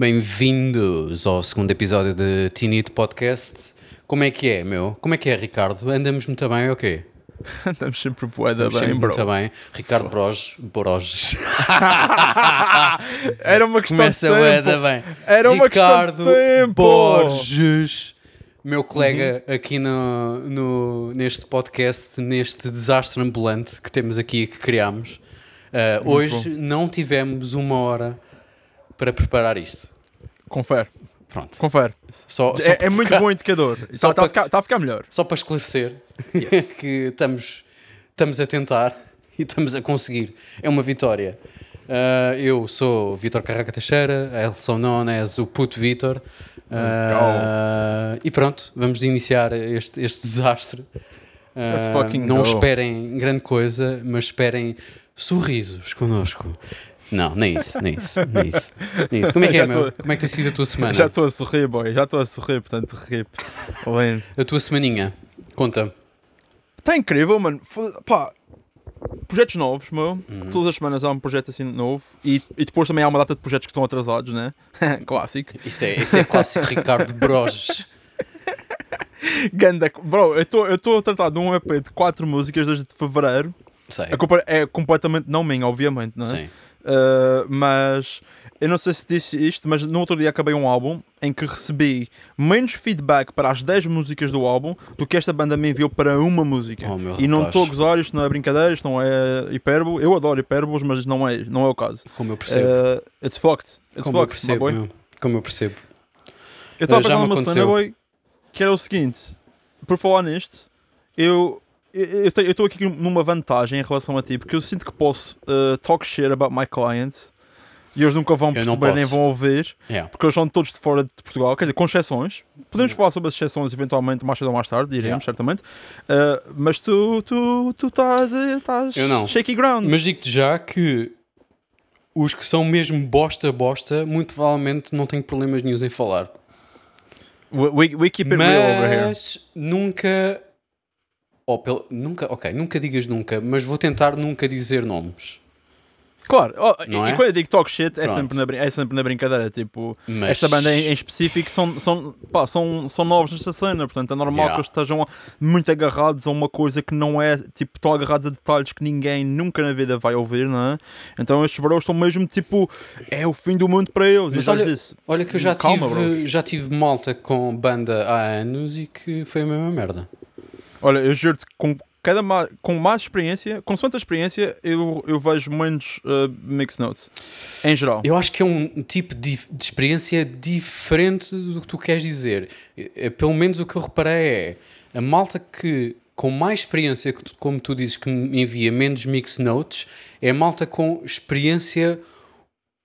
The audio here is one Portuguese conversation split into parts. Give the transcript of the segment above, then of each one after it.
Bem-vindos ao segundo episódio de Tinito Podcast. Como é que é, meu? Como é que é, Ricardo? Andamos muito bem ou quê? Estamos sempre poeda Andamos bem, sempre bro. muito bem. Ricardo Broges. Broges. Era uma questão Começa de tempo. bem. Era uma Ricardo questão de tempo. Borges. Meu colega aqui no, no- neste podcast, neste desastre ambulante que temos aqui, que criámos. Uh, hoje não tivemos uma hora para preparar isto. Confere, Pronto. confere. Só, só É, é muito bom indicador. Está a, ficar, tá a ficar melhor. Só para esclarecer Yes. que estamos, estamos a tentar e estamos a conseguir. É uma vitória. Uh, eu sou Vitor Carraca Teixeira, also known as o Puto Vitor. Uh, e pronto, vamos iniciar este, este desastre. Uh, não go. esperem grande coisa, mas esperem sorrisos connosco. Não, nem isso, nem isso, nem isso. Nem isso. Como é que é, Já meu? tô- Como é que tem sido a tua semana? Já estou a sorrir, boy. Já estou a sorrir, portanto, rip. Lindo. A tua semaninha? Conta. Está incrível, mano. Pá, projetos novos, meu. Uhum. Todas as semanas há um projeto assim novo. E, e depois também há uma data de projetos que estão atrasados, né? Clássico. Isso é, isso é clássico Ricardo Broges. Ganda. Bro, eu estou a tratar de um EP de 4 músicas desde fevereiro. Sei. A culpa é completamente não minha, obviamente, não é? Sim. Uh, mas eu não sei se disse isto, mas no outro dia acabei um álbum em que recebi menos feedback para as 10 músicas do álbum do que esta banda me enviou para uma música. Oh, e não estou a gozar, isto não é brincadeira, isto não é hipérbole. Eu adoro hipérboles, mas não é, não é o caso. Como eu percebo. Uh, it's fucked. It's Como eu fucked, my percebo. Como eu percebo. Eu estava pensando me numa cena, boy, que era o seguinte: por falar nisto, eu. Eu estou aqui numa vantagem em relação a ti, porque eu sinto que posso uh, talk shit about my clients e eles nunca vão perceber nem vão ouvir, Yeah. porque eles são todos de fora de Portugal, quer dizer, com exceções. Podemos falar sobre as exceções eventualmente mais cedo ou mais tarde, diremos, Yeah. certamente. Uh, mas tu tu tu estás eh, shaky ground. Mas digo-te já que os que são mesmo bosta, bosta, muito provavelmente não tenho problemas nenhum em falar. we, we, we keep it real over here. Mas nunca. Ou pelo, nunca, ok, nunca digas nunca, mas vou tentar nunca dizer nomes. Claro, oh, Não e, é? e quando eu digo talk shit é sempre, na, é sempre na brincadeira. Tipo, Mas- esta banda em, em específico são, são, pá, são, são novos nesta cena, portanto é normal Yeah. que eles estejam muito agarrados a uma coisa que não é, tipo, estão agarrados a detalhes que ninguém nunca na vida vai ouvir, não é? Então estes bros estão mesmo tipo, é o fim do mundo para eles. Mas olha, olha que eu já Calma, tive, já tive malta com banda há anos e que foi a mesma merda. Olha, eu juro-te, com cada ma- com mais experiência, com quanta experiência, eu, eu vejo menos uh, mix notes, em geral. Eu acho que é um tipo de, de experiência diferente do que tu queres dizer. Eh, eh, Pelo menos o que eu reparei é a malta que com mais experiência, como tu dizes, que envia menos mix notes, é a malta com experiência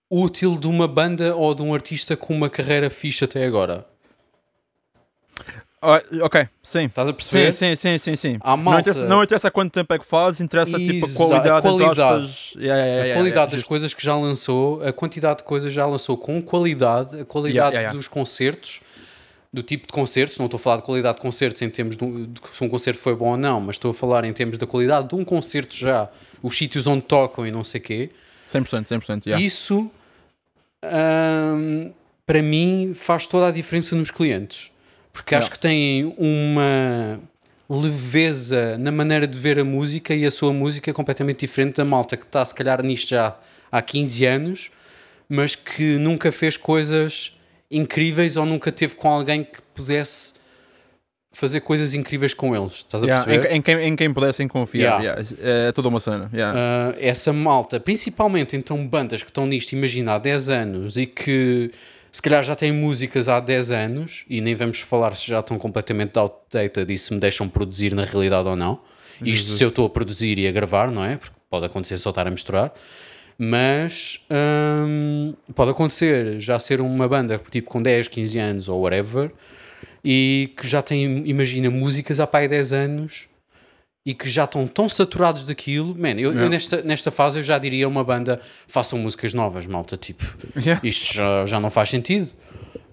útil de uma banda ou de um artista com uma carreira fixe até agora. Ah, ok, sim. Estás a perceber? sim, sim, sim, sim. Há Não malta- interessa, não interessa quanto tempo é que faz, interessa tipo a qualidade, a qualidade. aspas. Yeah, yeah, yeah, a qualidade das justo. coisas que já lançou, a quantidade de coisas já lançou com qualidade, a qualidade dos concertos, do tipo de concertos, não estou a falar de qualidade de concertos em termos de, um- de se um concerto foi bom ou não, mas estou a falar em termos da qualidade de um concerto já, os sítios onde tocam e não sei o quê. 100%, 100%. Yeah. Isso, hum, para mim, faz toda a diferença nos clientes. Porque acho Yeah. que têm uma leveza na maneira de ver a música e a sua música é completamente diferente da malta que está, se calhar, nisto já há 15 anos, mas que nunca fez coisas incríveis ou nunca teve com alguém que pudesse fazer coisas incríveis com eles. Estás a Yeah, perceber? em, em quem, em quem pudessem confiar. Yeah. yeah. É toda uma cena. Uh, essa malta, principalmente então bandas que estão nisto, imagina, há 10 anos e que se calhar já têm músicas há 10 anos e nem vamos falar se já estão completamente outdated e se me deixam produzir na realidade ou não. Isto se eu estou a produzir e a gravar, não é? Porque pode acontecer só estar a misturar. Mas hum, pode acontecer já ser uma banda tipo com 10, 15 anos ou whatever e que já tem, imagina, músicas há pai 10 anos e que já estão tão saturados daquilo. Man, eu, eu Yeah. nesta, nesta fase eu já diria a uma banda façam músicas novas, malta. Tipo, Yeah. isto já, já não faz sentido,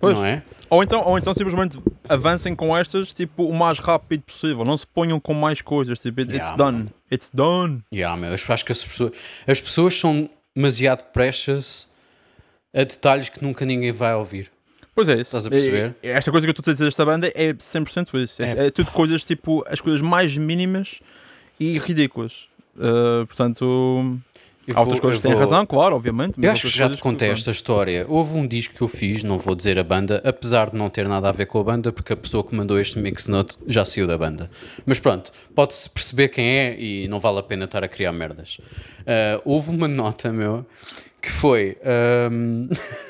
Pois. não é? Ou, então, ou então simplesmente avancem com estas tipo, o mais rápido possível. Não se ponham com mais coisas. Tipo, it- it's Yeah, done. It's done. Yeah, meu, eu acho que as pessoas, as pessoas são demasiado precious a detalhes que nunca ninguém vai ouvir. Pois é isso. Estás a perceber? E- e esta coisa que eu estou a dizer desta banda é 100% isso. É, É. é tudo coisas tipo, as coisas mais mínimas e ridículas. Uh, portanto, Eu há outras vou- coisas que têm vou- razão, claro, obviamente. Eu acho que já te contei esta história. Houve um disco que eu fiz, não vou dizer a banda, apesar de não ter nada a ver com a banda, porque a pessoa que mandou este mix note já saiu da banda. Mas pronto, pode-se perceber quem é e não vale a pena estar a criar merdas. Ah, houve uma nota, meu, que foi. ahm,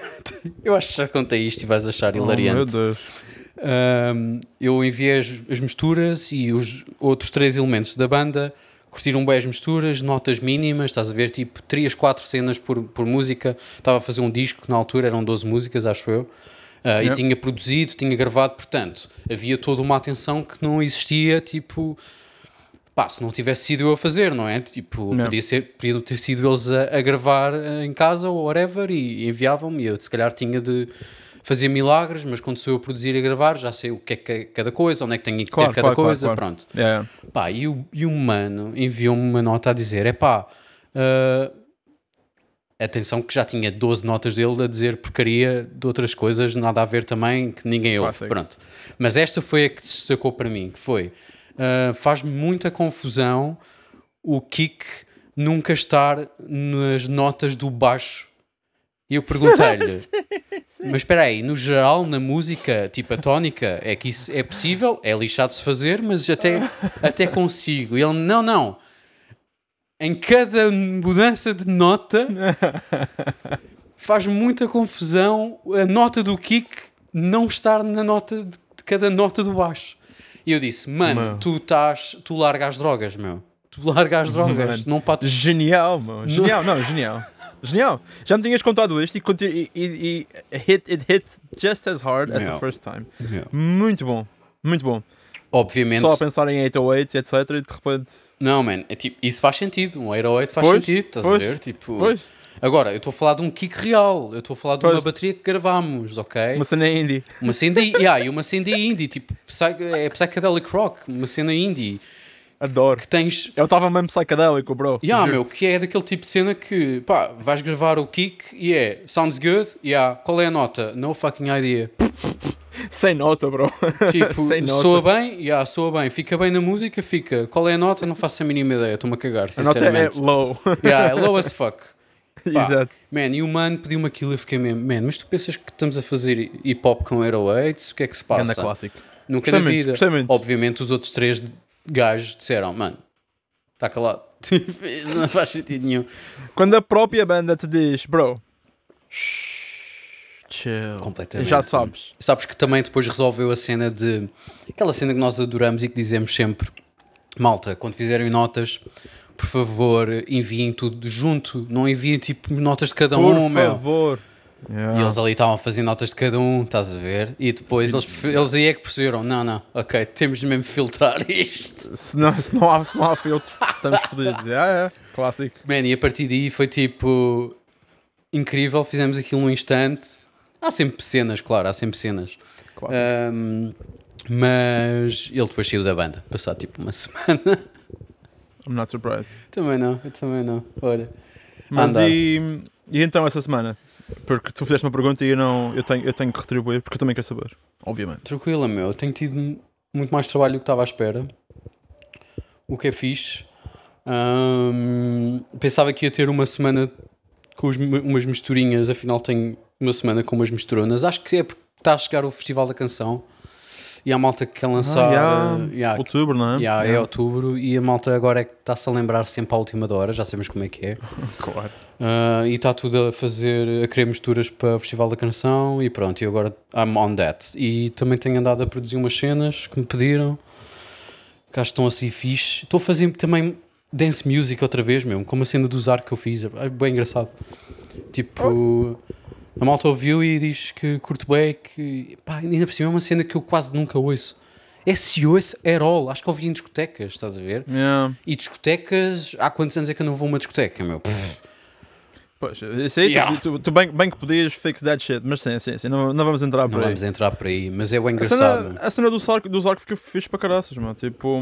eu acho que já te contei isto e vais achar Oh, meu hilariante. Deus. Um, eu enviei as, as misturas e os outros três elementos da banda curtiram bem as misturas, notas mínimas, estás a ver, tipo 3, 4 cenas por, por música. Estava a fazer um disco que na altura eram 12 músicas, acho eu. Uh, E tinha produzido, tinha gravado, portanto, havia toda uma atenção que não existia, tipo, pá, se não tivesse sido eu a fazer, não é? Tipo, Não. podia ser, podiam ter sido eles a, a gravar eh, em casa ou whatever e enviavam-me. e Eu, se calhar, tinha de fazer milagres, mas quando sou eu a produzir e a gravar, já sei o que é que é cada coisa, onde é que tenho que Claro, ter cada claro, coisa, claro. pronto. Yeah. Pá, e o, e o mano enviou-me uma nota a dizer: é pá, ah, atenção que já tinha 12 notas dele a dizer porcaria de outras coisas, nada a ver também, que ninguém ouve. Pronto. Mas esta foi a que se destacou para mim: que foi ah, faz-me muita confusão o kick nunca estar nas notas do baixo. E eu perguntei-lhe. Mas espera aí, no geral, na música, tipo a tónica, é que isso é possível, é lixado se fazer, mas até, até consigo. E ele, não, não. Em cada mudança de nota faz muita confusão a nota do kick não estar na nota de cada nota do baixo. E eu disse, mano, Mano. tu estás, tu largas as drogas, meu. Tu largas as drogas, Mano. não podes Genial, mano. Genial, não, genial. Genial. Já me tinhas contado isto e, e, e, e hit, it hit just as hard as Yeah. the first time. Yeah. Muito bom. Muito bom. Obviamente, Só a pensar em 808 etc. e de repente. Não, man, é tipo, isso faz sentido. Um 808 faz Pois, sentido, estás pois, a ver? Tipo, Pois. Agora, eu estou a falar de um kick real, eu estou a falar de uma Pois. bateria que gravámos, ok? Uma cena indie. Uma cena, yeah, e uma cena indie, tipo, é psychedelic rock, uma cena indie, Adoro. que tens. Eu estava mesmo psicadélico, bro. Yeah, meu, que é daquele tipo de cena que, pá, vais gravar o kick e é, sounds good, yeah, qual é a nota? No fucking idea. Sem nota, bro. Tipo, Sem nota. soa bem, yeah, soa bem, fica bem na música, fica. Qual é a nota? Não faço a mínima ideia, estou-me a cagar, A nota é sinceramente. low. Yeah, é low as fuck. Exato. Man, e o mano pediu-me aquilo e eu fiquei mesmo, man, mas tu pensas que estamos a fazer hip hop com Hero 8? O que é que se passa? clássico. Nunca na vida. muito. Obviamente os outros três gajos disseram, mano, está calado. Tipo, não faz sentido nenhum. Quando a própria banda te diz, bro, chill. Completamente. Já sabes. Sabes que também depois resolveu a cena de. Aquela cena que nós adoramos e que dizemos sempre: malta, quando fizerem notas, por favor, enviem tudo junto. Não enviem tipo notas de cada Por um, meu. favor. E Yeah. eles ali estavam a fazer notas de cada um, estás a ver? E depois eles, eles aí é que perceberam: não, não, ok, temos de mesmo filtrar isto. Se, não, se, não há, se não há filtro, estamos fodidos. Yeah, é. Clássico. Man, e a partir daí foi tipo incrível, fizemos aquilo num instante. Há sempre cenas, claro, há sempre cenas. Clássico. Ahm, mas ele depois saiu da banda, passado tipo uma semana. I'm not surprised. também não, eu também não. Olha, Mas e, e então essa semana? Porque tu fizeste uma pergunta e eu, não, eu, tenho, eu tenho que retribuir, porque eu também quero saber. Obviamente. tranquila, meu. Eu tenho tido muito mais trabalho do que estava à espera. O que é fixe. Ahm, pensava que ia ter uma semana com os- umas misturinhas, afinal tenho uma semana com umas misturonas. Acho que é porque está a chegar o Festival da Canção e há malta que quer lançar. Ah, eh, yeah, Outubro, não é? yeah, é Yeah. outubro e a malta agora é que está-se a lembrar sempre à última hora, já sabemos como é que é. Claro. Ah, e está tudo a fazer, a querer misturas para o Festival da Canção e pronto, e agora I'm on that. E também tenho andado a produzir umas cenas que me pediram, que acho que estão assim fixe. Estou a fazer também dance music outra vez mesmo, como a cena do Zar que eu fiz, é bem engraçado. Tipo, a malta ouviu e diz que curto bem, que pá, ainda por cima é uma cena que eu quase nunca ouço. É se ouço at all, acho que ouvi em discotecas, estás a ver? Yeah. E discotecas, há quantos anos é que eu não vou a uma discoteca, meu? Pff. Pois, isso aí, tu- Yeah. tu, tu bem, bem que podias fix that shit, mas sim, sim, sim, não, não vamos entrar Não por aí. vamos entrar por aí, mas é o A engraçado. cena, a cena dos arcos dos arcos que eu fiz para caraças, mano. Tipo,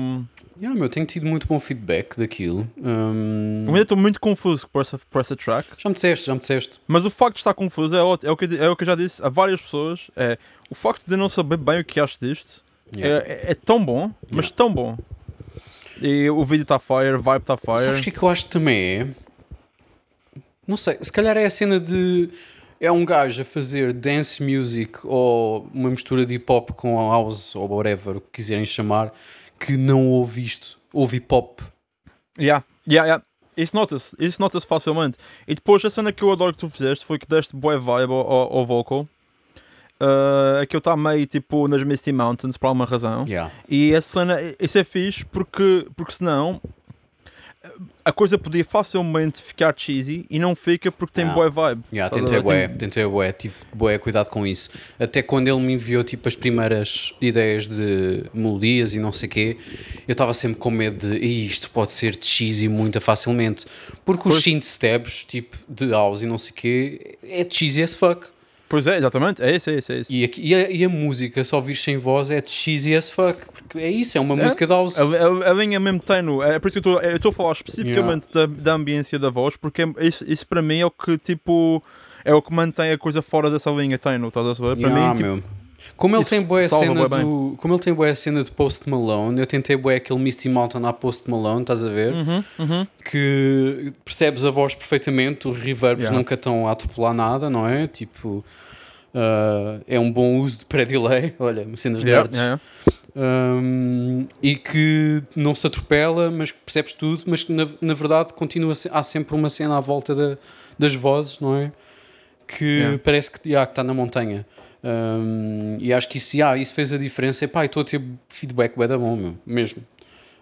Yeah, meu, tenho tido muito bom feedback daquilo. Hum, eu ainda estou muito confuso por essa, por essa track. já me disseste, já me disseste. Mas o facto de estar confuso é, ótimo, é, o que, é o que eu já disse a várias pessoas. É o facto de não saber bem o que acho disto Yeah. é, é- é tão bom, mas tão bom. E o vídeo está fire, o vibe está fire. Sabes o que é que eu acho que também é? Não sei, se calhar é a cena de. É um gajo a fazer dance music ou uma mistura de hip hop com house ou whatever, o que quiserem chamar, que não ouve isto, ouve hip hop. Yeah, yeah, yeah. Isso nota-se, isso nota-se facilmente. E depois a cena que eu adoro que tu fizeste foi que deste boa vibe ao, ao, vocal. Uh, eu está meio tipo nas Misty Mountains por alguma razão. Yeah. E essa cena, isso é fixe porque, porque senão a coisa podia facilmente ficar cheesy e não fica porque tem Ah. boa vibe. Yeah, tentei bué, Tem- tentei bué, tive bué cuidado com isso. Até quando ele me enviou tipo as primeiras ideias de melodias e não sei quê, eu estava sempre com medo de "Ih, isto pode ser cheesy muito facilmente. Porque os Pois. synth steps, tipo de house e não sei quê, é cheesy as fuck. Pois é, exatamente, é isso, é isso, é isso. E, aqui- e a, e a música, só ouvir sem voz, é cheesy as fuck. É isso, é uma É? música de house. A, a, a linha mesmo tenue, é por isso que eu estou- a falar especificamente da, da ambiência da voz, porque é- isso, isso para mim é o que tipo é o que mantém a coisa fora dessa linha tenue, estás a saber? Para Yeah, mim, tipo. Como ele isso tem boa cena bem. do, como ele tem boa cena de Post Malone, eu tentei boa aquele Misty Mountain à Post Malone, estás a ver? Uhum, uhum. Que percebes a voz perfeitamente, os reverbs Yeah. nunca estão a atropelar nada, não é? Tipo, ah, é um bom uso de pré-delay, olha, cenas Yeah, nerds. yeah. Um, e que não se atropela, mas que percebes tudo, mas que na, na verdade continua a ser- há sempre uma cena à volta da- das vozes, não é? Que Yeah. parece que yeah, que está na montanha. Um, e acho que isso, yeah, isso fez a diferença. E pá, estou a ter feedback bem da bom, meu, mesmo.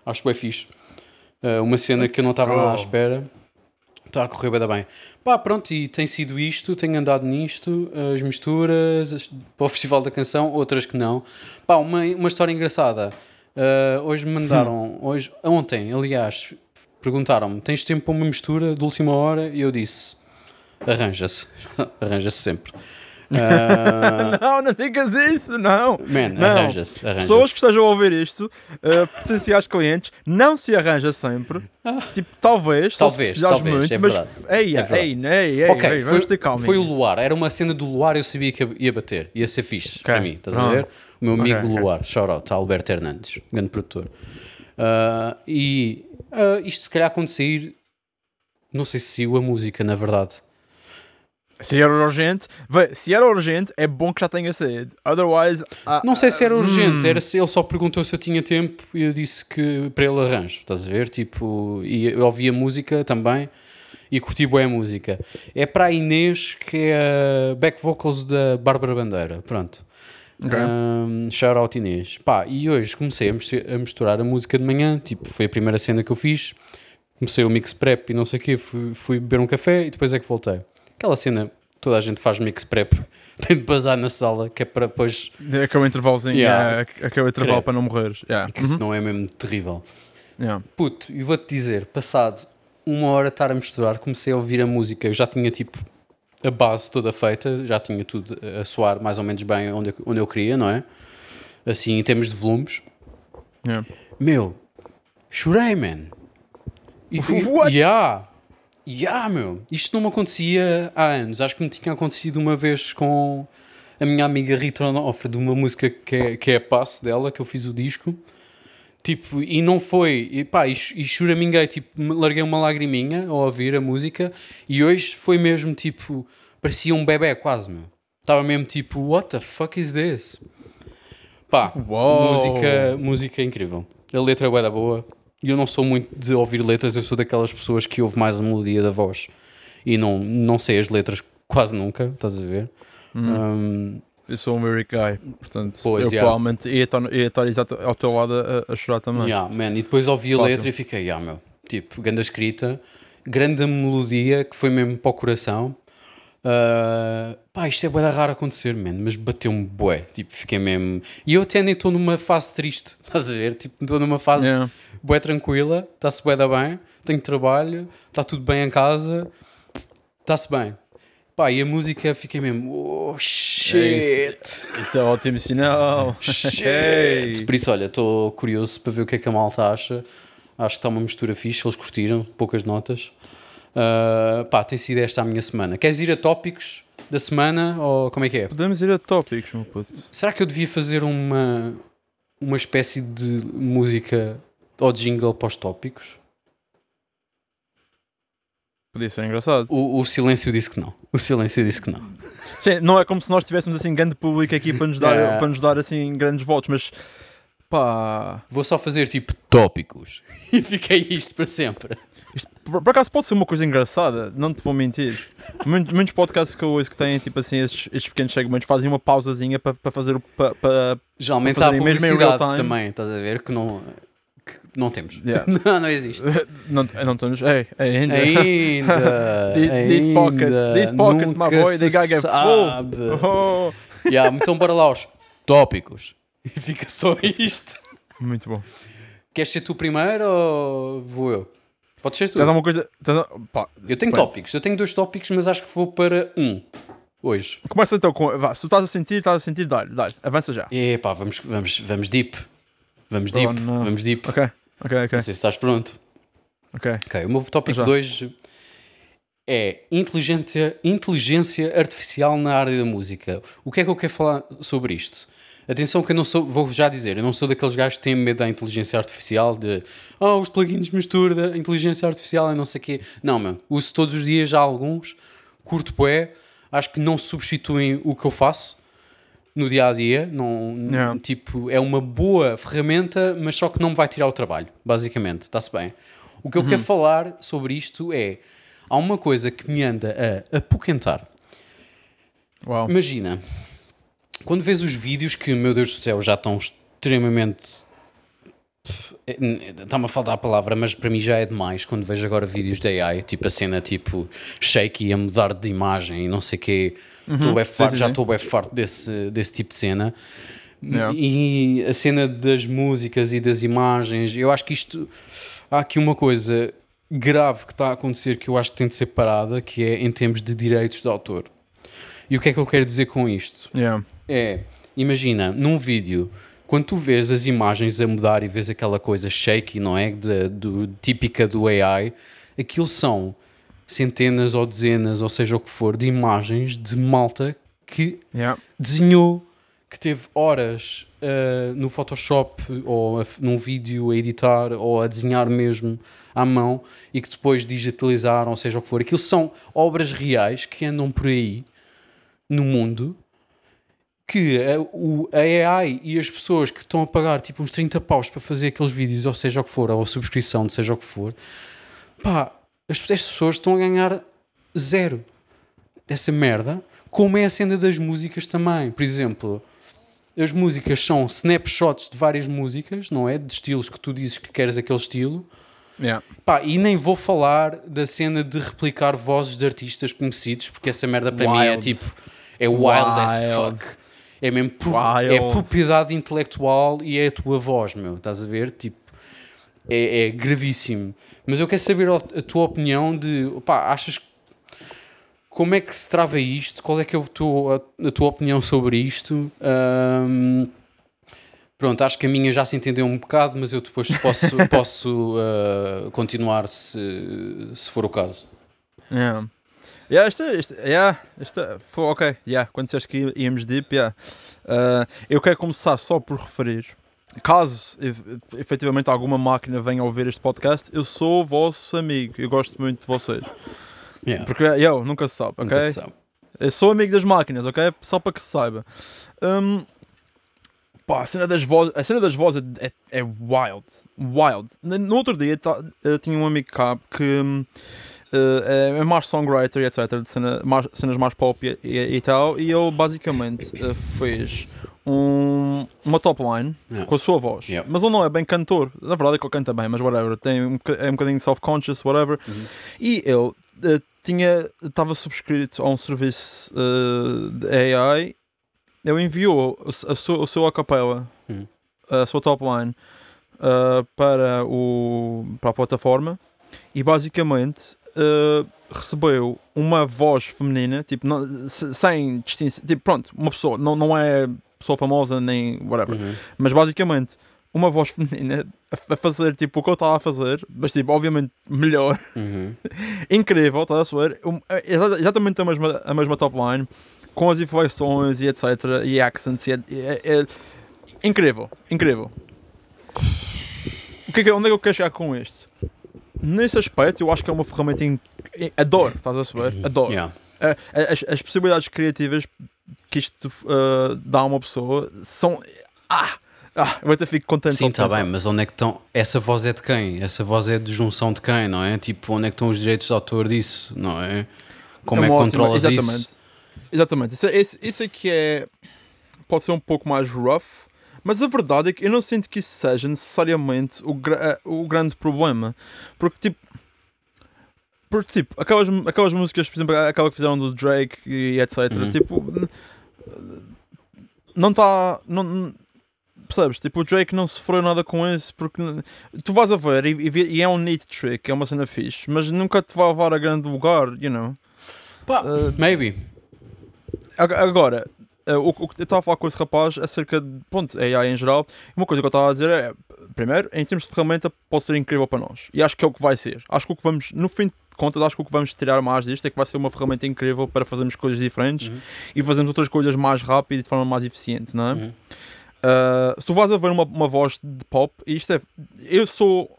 Acho bem fixe. Uh, uma cena que eu não estava à espera. Está a correr bem, bem. Pá, pronto, e tem sido isto, tenho andado nisto, as misturas, as- para o Festival da Canção, outras que não. Pá, uma, uma história engraçada. Uh, hoje me mandaram, hoje, ontem, aliás, perguntaram-me: tens tempo para uma mistura de última hora? E eu disse: arranja-se, arranja-se sempre. Uh, Não, não digas isso, não. man, Não. arranja-se, Pessoas arranja-se. que estejam a ouvir isto, uh, potenciais clientes, não se arranja sempre. Tipo, talvez, Talvez, talvez, muito, é mas ei, É ei, ei, ei, Ok, ei, vamos foi, ter calma. foi o Luar, era uma cena do Luar, eu sabia que ia bater, ia ser fixe para mim, estás a pronto. ver? O meu amigo Ok, ok. Luar, shout out, Alberto Hernandes, grande produtor. Ah, e ah, isto se calhar quando sair, não sei se saiu a música, na verdade. Se era urgente, se era urgente, é bom que já tenha saído. Otherwise, ah, Não sei se era urgente, hum. era se ele só perguntou se eu tinha tempo e eu disse que para ele arranjo, estás a ver? Tipo, e eu ouvi a música também e curti bem a música. É para a Inês, que é a back vocals da Bárbara Bandeira, pronto. Ok. Um, shout out Inês. Pá, e hoje comecei a misturar a música de manhã, tipo, foi a primeira cena que eu fiz. Comecei o mix prep e não sei o quê, fui, fui beber um café e depois é que voltei. Aquela cena, toda a gente faz mix prep, tem de bazar na sala, que é para depois, aquele intervalozinho, Yeah. é, aquele intervalo Credo. para não morreres. Yeah. que senão é mesmo terrível. Yeah. Puto, e vou-te dizer, passado uma hora de estar a misturar, comecei a ouvir a música, eu já tinha tipo a base toda feita, já tinha tudo a soar mais ou menos bem onde eu, onde eu queria, não é? Assim, em termos de volumes. Yeah. Meu, chorei, man. E, e- What? Yeah. Yeah, meu. Isto não me acontecia há anos. Acho que me tinha acontecido uma vez com a minha amiga Rita Onofre, de uma música que é, que é a passo dela, que eu fiz o disco. Tipo, e não foi, e pá, e, ch- e choraminguei, tipo, larguei uma lagriminha ao ouvir a música e hoje foi mesmo, tipo, parecia um bebê quase, meu. Estava mesmo tipo, what the fuck is this? Pá, Uou. música, música incrível. A letra é da boa. E eu não sou muito de ouvir letras, eu sou daquelas pessoas que ouvem mais a melodia da voz. E não, não sei as letras quase nunca, estás a ver? Um, Eu sou um lyric guy, portanto, Pois, eu yeah. provavelmente ia estar, ia estar exato ao teu lado a, a chorar também. Yeah, man. E depois ouvi a Fácil. letra e fiquei, yeah, meu. Tipo, grande escrita, grande melodia que foi mesmo para o coração. Ah, pá, isto é bué da raro acontecer, man, mas bateu-me bué. Tipo, fiquei mesmo. E eu até nem estou numa fase triste, estás a ver? Tipo, estou numa fase Yeah. bué tranquila, está-se bué da bem, tenho trabalho, está tudo bem em casa. Está-se bem. Pá, e a música fiquei mesmo. Oh shit! Isso é ótimo sinal. Shit! Por isso, olha, estou curioso para ver o que é que a malta acha. Acho que está uma mistura fixe, eles curtiram, poucas notas. Uh, pá, tem sido esta a minha semana. Queres ir a tópicos da semana ou como é que é? Podemos ir a tópicos, meu puto. Será que eu devia fazer uma, uma espécie de música ou jingle para os tópicos? Podia ser engraçado. O, o silêncio disse que não. O silêncio disse que não. Sim, não é como se nós tivéssemos assim grande público aqui para nos dar, Yeah. para nos dar assim grandes votos, mas pá. Vou só fazer tipo tópicos. E fiquei isto para sempre. Isto, por, por acaso pode ser uma coisa engraçada, não te vou mentir. Muitos, muitos podcasts que eu ouço que têm tipo assim estes, estes pequenos segmentos fazem uma pausazinha para, para fazer o. Para, para- Geralmente Para há publicidade time. também, estás a ver? Que não, que não temos. Yeah. não, não existe. não, não estamos. Ei, ainda. Ainda. These- pockets, these pockets, my boy, they gotta get sabe. Oh, Yeah, então bora lá aos tópicos. E fica só isto. muito bom. Queres ser tu primeiro ou vou eu? Podes ser tu. Tens alguma coisa. Tens, pá, Eu tenho tópicos. Eu tenho dois tópicos, mas acho que vou para um. Hoje. Começa então com. Vá, se tu estás a sentir, estás a sentir, dá-lhe, dá-lhe. Avança já. Epá, vamos, vamos, vamos deep. Vamos deep. Oh, vamos deep. Ok, ok, ok. Não sei se estás pronto. ok. Ok, o meu tópico Já. 2 é inteligência, inteligência artificial na área da música. O que é que eu quero falar sobre isto? Atenção que eu não sou, vou já dizer, eu não sou daqueles gajos que têm medo da inteligência artificial, de ah, os plugins mistura inteligência artificial e não sei o quê. Não, meu, uso todos os dias já alguns, curto bué, acho que não substituem o que eu faço no dia a dia, não, Yeah. tipo, é uma boa ferramenta, mas só que não me vai tirar o trabalho, basicamente, está-se bem. O que eu quero falar sobre isto é, há uma coisa que me anda a apoquentar. Uau. Imagina, quando vês os vídeos que, meu Deus do céu, já estão extremamente. Está-me a faltar a palavra, mas para mim já é demais quando vejo agora vídeos da AI, tipo a cena tipo shaky a mudar de imagem e não sei o quê. Bué Sim, farto- já estou bem farto desse, desse tipo de cena. Yeah. E a cena das músicas e das imagens, eu acho que isto. Há aqui uma coisa grave que está a acontecer que eu acho que tem de ser parada, que é em termos de direitos de autor. E o que é que eu quero dizer com isto? Yeah. É, imagina, num vídeo, quando tu vês as imagens a mudar e vês aquela coisa shaky, não é? De- do, típica do AI, aquilo são centenas ou dezenas, ou seja o que for, de imagens de malta que Yeah. desenhou, que teve horas ah, no Photoshop ou a- num vídeo a editar ou a desenhar mesmo à mão e que depois digitalizaram, ou seja o que for. Aquilo são obras reais que andam por aí no mundo que a, o, a AI e as pessoas que estão a pagar tipo uns 30 paus para fazer aqueles vídeos, ou seja o que for, ou a subscrição, de seja o que for, pá, as, as pessoas estão a ganhar zero dessa merda, como é a cena das músicas também. Por exemplo, as músicas são snapshots de várias músicas, não é? De estilos que tu dizes que queres aquele estilo. Yeah. Pá, e nem vou falar da cena de replicar vozes de artistas conhecidos, porque essa merda para mim é Wild. tipo, é wild, as Wild. fuck. É mesmo, pro- é propriedade intelectual e é a tua voz, meu, estás a ver? Tipo, é, é gravíssimo. Mas eu quero saber a, a tua opinião de, pá, achas que como é que se trava isto? Qual é que é o teu- a, a tua opinião sobre isto? Ahm, pronto, acho que a minha já se entendeu um bocado, mas eu depois posso, posso ah, continuar se, se for o caso. Yeah. Yeah, esta, esta, yeah, esta, foi ok, yeah, quando disseste que íamos deep, yeah. Uh, eu quero começar só por referir, caso ef- efetivamente alguma máquina venha a ouvir este podcast, eu sou o vosso amigo, eu gosto muito de vocês, Yeah, porque eu nunca se sabe, ok? nunca se sabe. Eu sou amigo das máquinas, ok? Só para que se saiba. Um, pá, a cena das vozes, a cena das vozes é, é, é wild. Wild. No outro dia tá- eu tinha um amigo cá que hum, é mais songwriter e etc. De cena, mais- cenas mais pop e, e- e tal. E ele basicamente eh, fez um- uma top line Yeah. com a sua voz. Yeah. Mas ele não é bem cantor. Na verdade é que ele canta bem, mas whatever. Tem um, é um bocadinho self-conscious, whatever. Uhum. E ele eh, tinha, estava subscrito a um serviço eh, de AI. Ele enviou o, a sua, o seu acapella, Hum. a sua top line, eh, para, o, para a plataforma. E basicamente uh, recebeu uma voz feminina, tipo, não, se- sem distinção, tipo, pronto, uma pessoa, não, não é pessoa famosa nem whatever, Uhum. mas basicamente uma voz feminina a, fazer tipo o que eu estava a fazer, mas tipo, obviamente melhor, Uhum. incrível, estás a ver? Um, é exa- exatamente a mesma, a mesma top line, com as inflexões e etc, e accents, e é, é- é incrível, incrível. O que é onde é que eu quero chegar com isto? Nesse aspecto, eu acho que é uma ferramenta. In... Adoro, estás a perceber? Adoro. Yeah. A- a- As, as possibilidades criativas que isto uh, dá a uma pessoa são. Ah! ah eu até fico contente Sim, está bem, mas onde é que estão? Essa voz é de quem? Essa voz é de junção de quem, não é? Tipo, onde é que estão os direitos de autor disso, não é? Como é, uma que ótima- controlas exatamente. isso? Exatamente. Isso, é- isso, isso é que é. Pode ser um pouco mais rough, mas a verdade é que eu não sinto que isso seja necessariamente o, gra- eh, o grande problema. Porque, tipo. Porque, tipo, aquelas, aquelas músicas, por exemplo, aquela que fizeram do Drake e etc. Uhum. Tipo. Não está. Não, percebes? Tipo, o Drake não sofreu nada com isso porque tu vais a ver e, e e é um neat trick, é uma cena fixe, mas nunca te vai levar a grande lugar, you know. Pá, Uh, maybe. Ag- Agora, o, o que eu estava a falar com esse rapaz acerca de ponto, AI em geral, uma coisa que eu estava a dizer é, primeiro, em termos de ferramenta, pode ser incrível para nós. E acho que é o que vai ser. Acho que o que vamos, no fim de contas, acho que o que vamos tirar mais disto é que vai ser uma ferramenta incrível para fazermos coisas diferentes Uhum. e fazermos outras coisas mais rápido e de forma mais eficiente, não é? Uhum. Uh, se tu vais a ver uma, uma voz de pop, e isto é. Eu sou.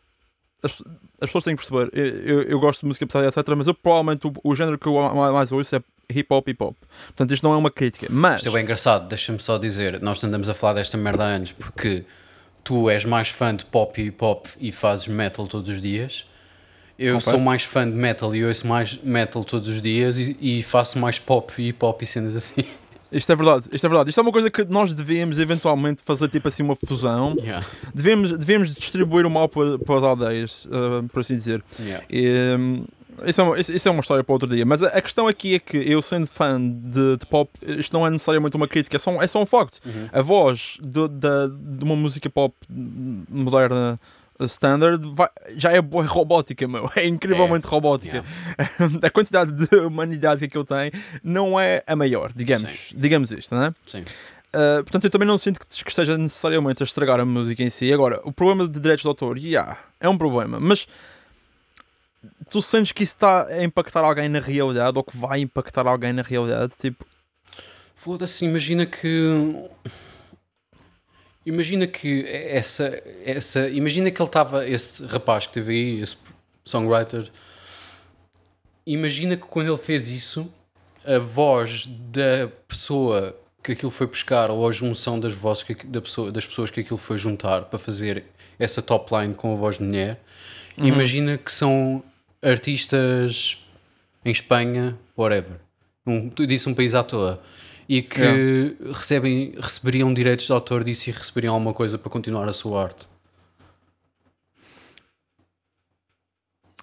As, as pessoas têm que perceber, eu, eu, eu gosto de música pesada, etc. Mas eu provavelmente o, o género que eu ma- mais ouço é hip hop hip hop. Portanto, isto não é uma crítica. Mas. Isto é bem engraçado, deixa-me só dizer, nós andamos a falar desta merda há anos porque tu és mais fã de pop e pop e fazes metal todos os dias. Eu sou mais fã de metal e ouço mais metal todos os dias e, e faço mais pop e pop e cenas assim. Isto é verdade, isto é verdade. Isto é uma coisa que nós devíamos eventualmente fazer tipo assim uma fusão. Yeah, Devíamos, devíamos distribuir o mal para, para as aldeias, uh, por assim dizer. yeah. E, hum, isso, é uma, isso, é uma história para outro dia. Mas a, a questão aqui é que eu, sendo fã de, de pop, isto não é necessariamente uma crítica, é só, um- é só um facto. Uhum. A voz do- da, de uma música pop moderna standard vai- já é boa robótica, meu. É incrivelmente robótica. a quantidade de humanidade que aquilo tem não é a maior, digamos. Digamos isto, não é? Sim. Uh, portanto, eu também não sinto que, que esteja necessariamente a estragar a música em si. Agora, o problema de direitos de autor, yeah, é um problema, mas tu sentes que isso está a impactar alguém na realidade ou que vai impactar alguém na realidade? Tipo, Foda-se, imagina que. Imagina que essa. essa imagina que ele estava. Esse rapaz que teve aí, esse songwriter. Imagina que quando ele fez isso, a voz da pessoa que aquilo foi buscar, ou a junção das vozes que, da pessoa, das pessoas que aquilo foi juntar para fazer essa top line com a voz de mulher, imagina que são artistas em Espanha, whatever. Um, tu disse um país à toa. E que recebem, receberiam direitos de autor disso e receberiam alguma coisa para continuar a sua arte.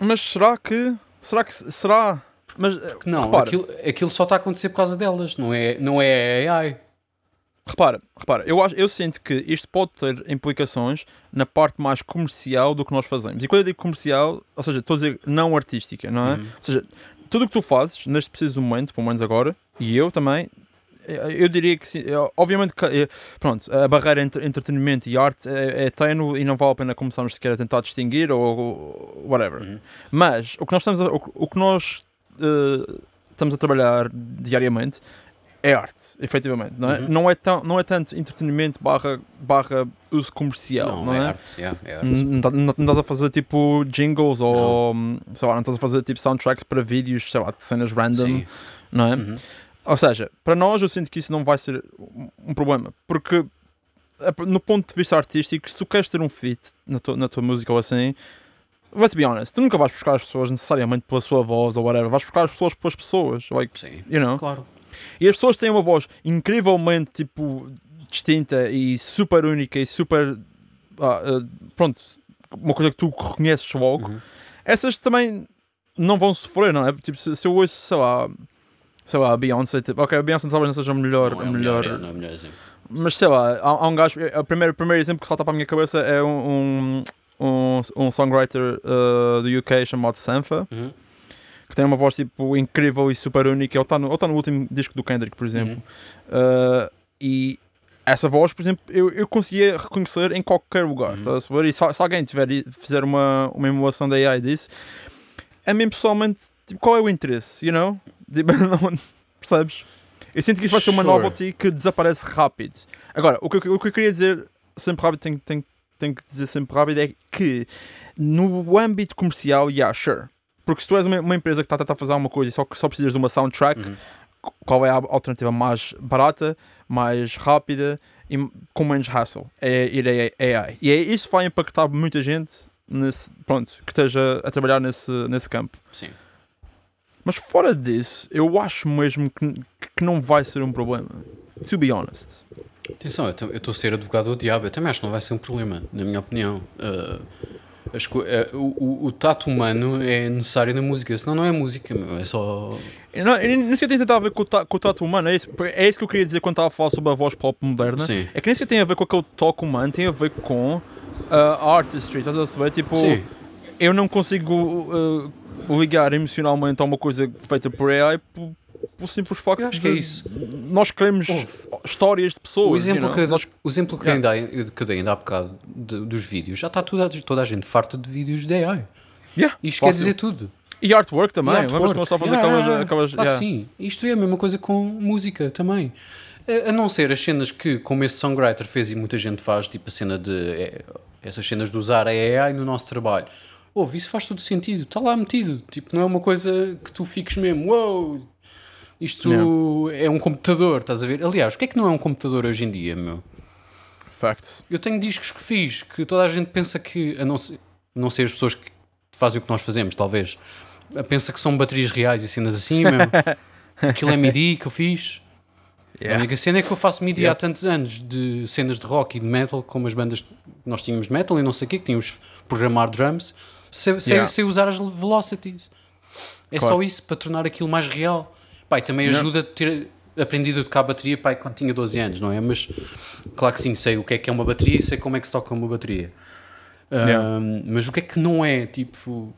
mas será que. Será que. Será. Mas, uh, Que não, repara, aquilo, aquilo só está a acontecer por causa delas, não é, não é AI. repara, repara, eu, acho, eu sinto que isto pode ter implicações na parte mais comercial do que nós fazemos. E quando eu digo comercial, ou seja, estou a dizer não artística, não é? Uhum. Ou seja, tudo o que tu fazes neste preciso momento, pelo menos agora, e eu também, eu diria que sim. Obviamente eh, pronto, a barreira entre entretenimento e arte é, é tenue e não vale a pena começarmos sequer a tentar distinguir ou, ou whatever. Uhum. Mas o que nós estamos a, o, o que nós eh, estamos a trabalhar diariamente é arte, efetivamente, não é? Uhum. Não, é tão, não é tanto entretenimento barra, barra uso comercial, Não, não, é, é? arte. yeah, é arte. Não, tá- não, não estás a fazer tipo jingles ou sei lá, não estás a fazer tipo soundtracks para vídeos, sei lá, de cenas random, Sim. não é? Uhum. Ou seja, para nós eu sinto que isso não vai ser um- problema, porque a- no ponto de vista artístico, se tu queres ter um feat na tua, na tua música ou assim, let's be honest, tu nunca vais buscar as pessoas necessariamente pela sua voz ou whatever, vais buscar as pessoas pelas pessoas, like, Sim, you know? claro. E as pessoas têm uma voz incrivelmente tipo distinta e super única e super ah, ah, pronto, uma coisa que tu reconheces logo. Uhum. Essas também não vão sofrer, não é? Tipo, se, se eu ouço, sei lá, sei lá, a Beyoncé, tipo, ok, a Beyoncé talvez não seja a melhor, Não é o melhor, melhor, é, não é o melhor exemplo. mas sei lá, há, há um gajo, o primeiro, primeiro exemplo que salta para a minha cabeça é um, um, um, songwriter uh, do UK chamado Sanfa. Uhum. tem uma voz tipo incrível e super única. Ele está no, ele tá no último disco do Kendrick, por exemplo. Uh, e essa voz, por exemplo, eu, eu conseguia reconhecer em qualquer lugar. Uhum. Tá? E se, se alguém tiver, fizer uma, uma emulação da AI disso, a mim pessoalmente, tipo, qual é o interesse? You know? Tipo, não- percebes? Eu sinto que isso vai ser uma Sure. novelty que desaparece rápido. Agora, o que, eu- o que eu queria dizer sempre rápido, tenho, tenho, tenho que dizer sempre rápido, é que no âmbito comercial, yeah, sure. Porque se tu és uma, uma empresa que está a tentar fazer alguma coisa e só, só precisas de uma soundtrack, Uhum. qu- qual é a alternativa mais barata, mais rápida e com menos hassle? É ir a AI. E é, isso vai impactar muita gente nesse, pronto, que esteja a trabalhar nesse, nesse campo. Sim. Mas fora disso, eu acho mesmo que, que não vai ser um problema. To be honest. Atenção, eu estou a ser advogado do diabo. Eu também acho que não vai ser um problema, na minha opinião. Uh, uh, o, o- tato humano é necessário na música, senão não é música, é só. Eu não, eu nem sequer tem a ver com o, ta, com o tato humano. É isso, é isso que eu queria dizer quando estava a falar sobre a voz pop moderna. Sim. É que nem sequer tem a ver com aquele toque humano, tem a ver com uh, a artistry. Estás a saber? Tipo, Sim. eu não consigo uh, ligar emocionalmente a uma coisa feita por AI por, por simples facto de que é isso. nós queremos Ouve. histórias de pessoas. O exemplo, you know? que, eu- Nós- o exemplo que, Yeah. eu ainda, que eu dei ainda há bocado de- dos vídeos, já está toda, toda a gente farta de vídeos de AI. Yeah, Isto quer fácil. dizer tudo. E artwork também. E Lembras a fazer Yeah, aquelas. aquelas Claro yeah. que sim. Isto é a mesma coisa com música também. A a não ser as cenas que, como esse songwriter fez e muita gente faz, tipo a cena de. é, essas cenas de usar a AI no nosso trabalho. Ouve, isso faz todo sentido. Está lá metido. Tipo, não é uma coisa que tu fiques mesmo. Uou! Isto é um computador, estás a ver? Aliás, o que é que não é um computador hoje em dia, meu? Facts. Eu tenho discos que fiz que toda a gente pensa que, a não ser, não ser as pessoas que fazem o que nós fazemos, talvez, pensa que são baterias reais e cenas assim, meu. Aquilo é MIDI que eu fiz. A Yeah. única cena é que eu faço MIDI Yeah. há tantos anos de cenas de rock e de metal, como as bandas que nós tínhamos de metal e não sei o quê, que tínhamos programar drums, sem, Yeah. sem usar as velocities. É Claro. só isso para tornar aquilo mais real. Pai, também ajuda a ter aprendido a tocar bateria pai, quando tinha 12 anos, não é? Mas claro que sim, sei o que é que é uma bateria e sei como é que se toca uma bateria. Ahm, mas o que é que não é tipo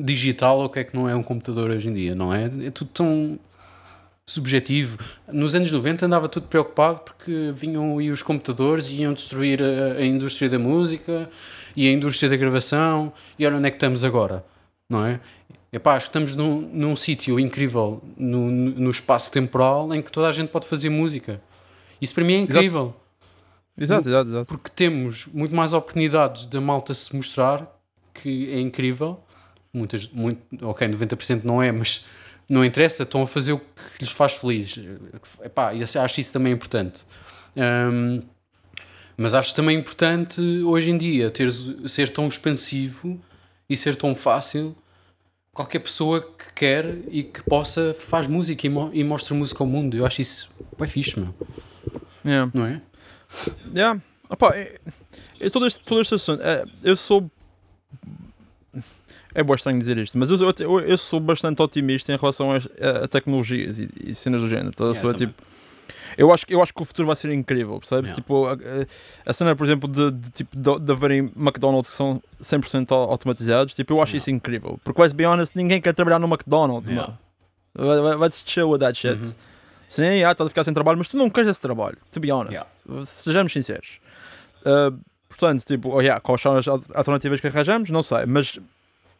digital ou o que é que não é um computador hoje em dia, não é? É tudo tão subjetivo. Nos anos 90 andava tudo preocupado porque vinham aí os computadores e iam destruir a, a indústria da música e a indústria da gravação e olha onde é que estamos agora, não é? Epá, acho que estamos num, num sítio incrível no, no espaço temporal em que toda a gente pode fazer música. Isso para mim é incrível Exato, exato, exato. porque temos muito mais oportunidades da malta se mostrar, que é incrível. Muitas, muito, ok, 90% não é, mas não interessa, estão a fazer o que lhes faz feliz. Epá, acho isso também importante. Ahm, mas acho também importante hoje em dia ter, ser tão expansivo e ser tão fácil. Qualquer pessoa que quer e que possa faz música e, mo- e mostra música ao mundo. Eu acho isso bem fixe, meu. Yeah. não é? Yeah. Opa, é, é todo, este, todo este assunto. é, eu sou. É estranho dizer isto, mas eu, eu, eu sou bastante otimista em relação a, a- tecnologias e, e cenas do género. A Yeah, também. tipo, eu, acho, que- eu acho que o futuro vai ser incrível, percebes? Yeah. Tipo, a, a- cena, por exemplo, de, de, tipo, de, de haverem McDonald's que são 100% au- automatizados, tipo, eu acho Yeah. isso incrível. Porque, let's be honest, ninguém quer trabalhar no McDonald's, Yeah. mano. Let- let- Let's chill with that shit. Uhum. Sim, ah, estás a ficar sem trabalho, mas tu não queres esse trabalho, to be honest. Yeah. Sejamos sinceros. Uh, portanto, tipo, oh, yeah, quais são as al- alternativas que arranjamos? Não sei, mas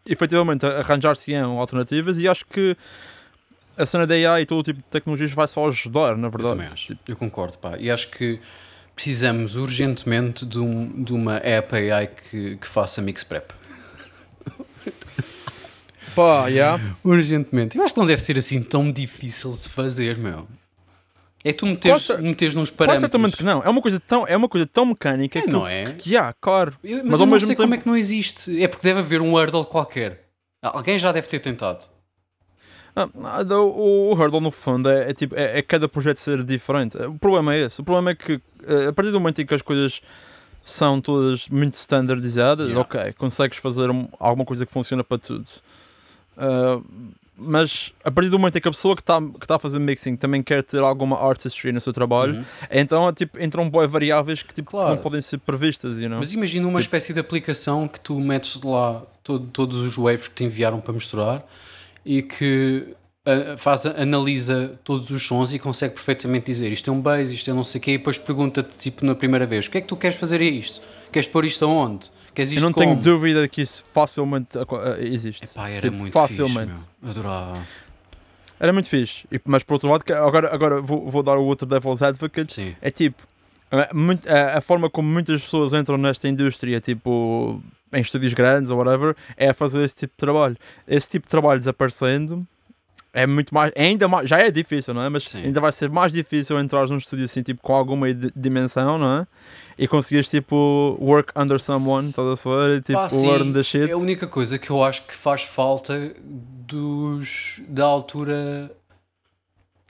efetivamente arranjar-se-ão alternativas e acho que a cena da AI e todo o tipo de tecnologias vai só ajudar, na Eu verdade. também acho. Tipo, Eu concordo, pá. E acho que precisamos urgentemente de, um- de uma app AI que, que faça mix prep. pá, yeah. Urgentemente. Eu acho que não deve ser assim tão difícil de fazer, meu. É tu meteres, Quase- meteres nos parâmetros. certamente que não. É uma coisa tão, é uma coisa tão mecânica É, que, não é? que, yeah, claro. Eu- mas, Mas eu ao não mesmo sei como tempo- é que não existe. É porque deve haver um hurdle qualquer. Alguém já deve ter tentado. Ah, o, o hurdle no fundo é, é tipo é, é cada projeto ser diferente. O problema é esse. O problema é que eh, a partir do momento em que as coisas são todas muito standardizadas, Yeah. ok, consegues fazer um- alguma coisa que funciona para tudo. Ah, mas a partir do momento em que a pessoa que está que tá a fazer mixing também quer ter alguma artistry no seu trabalho, Uhum. então tipo, entram boas variáveis que tipo, Claro. não podem ser previstas. You know? Mas imagina uma espécie de aplicação que tu metes lá todo- todos os waves que te enviaram para misturar e que faz, analisa todos os sons e consegue perfeitamente dizer isto é um bass, isto é não sei o quê, e depois pergunta-te tipo na primeira vez: o que é que tu queres fazer a isto? Queres pôr isto aonde? Queres Eu isto não como? tenho dúvida que isso facilmente eh, existe. Epá, era Tipo, muito facilmente. fixe. Adorava. Era muito fixe. Mas por outro lado, agora, agora vou, vou dar o outro Devil's Advocate. Sim. É tipo, muito- a- a forma como muitas pessoas entram nesta indústria, tipo, em estúdios grandes ou whatever, é fazer esse tipo de trabalho. Esse tipo de trabalho desaparecendo é muito mais, é ainda mais, já é difícil, não é? Mas Sim. ainda vai ser mais difícil entrar num estúdio assim, tipo, com alguma di- dimensão, não é? E conseguires, tipo, work under someone, estás a saber? E, tipo, Pá, learn the shit. É a única coisa que eu acho que faz falta dos, da altura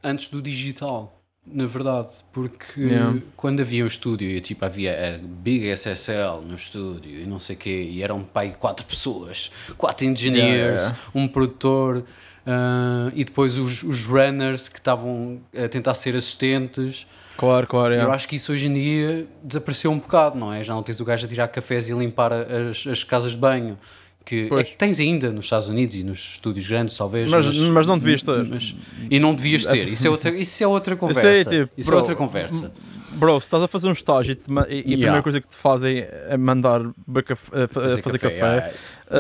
antes do digital, na verdade. Porque Yeah. quando havia um estúdio, e, tipo, havia a Big SSL no estúdio e não sei o quê, e eram pai quatro pessoas, quatro engineers, Yeah, um produtor. ah, e depois os, os runners que estavam a tentar ser assistentes. Claro, claro, Eu yeah. acho que isso hoje em dia desapareceu um bocado, não é? Já não tens o gajo a tirar cafés e limpar as, as casas de banho. Que, é que tens ainda nos Estados Unidos e nos estúdios grandes, talvez. Mas- mas não devias ter. mas- e não devias ter. Isso é outra, isso é outra conversa. Isso, tipo, é bro, outra conversa. Bro, se estás a fazer um estágio e, e- e a Yeah. primeira coisa que te fazem é mandar beber café, eh, fa- fazer, café, yeah.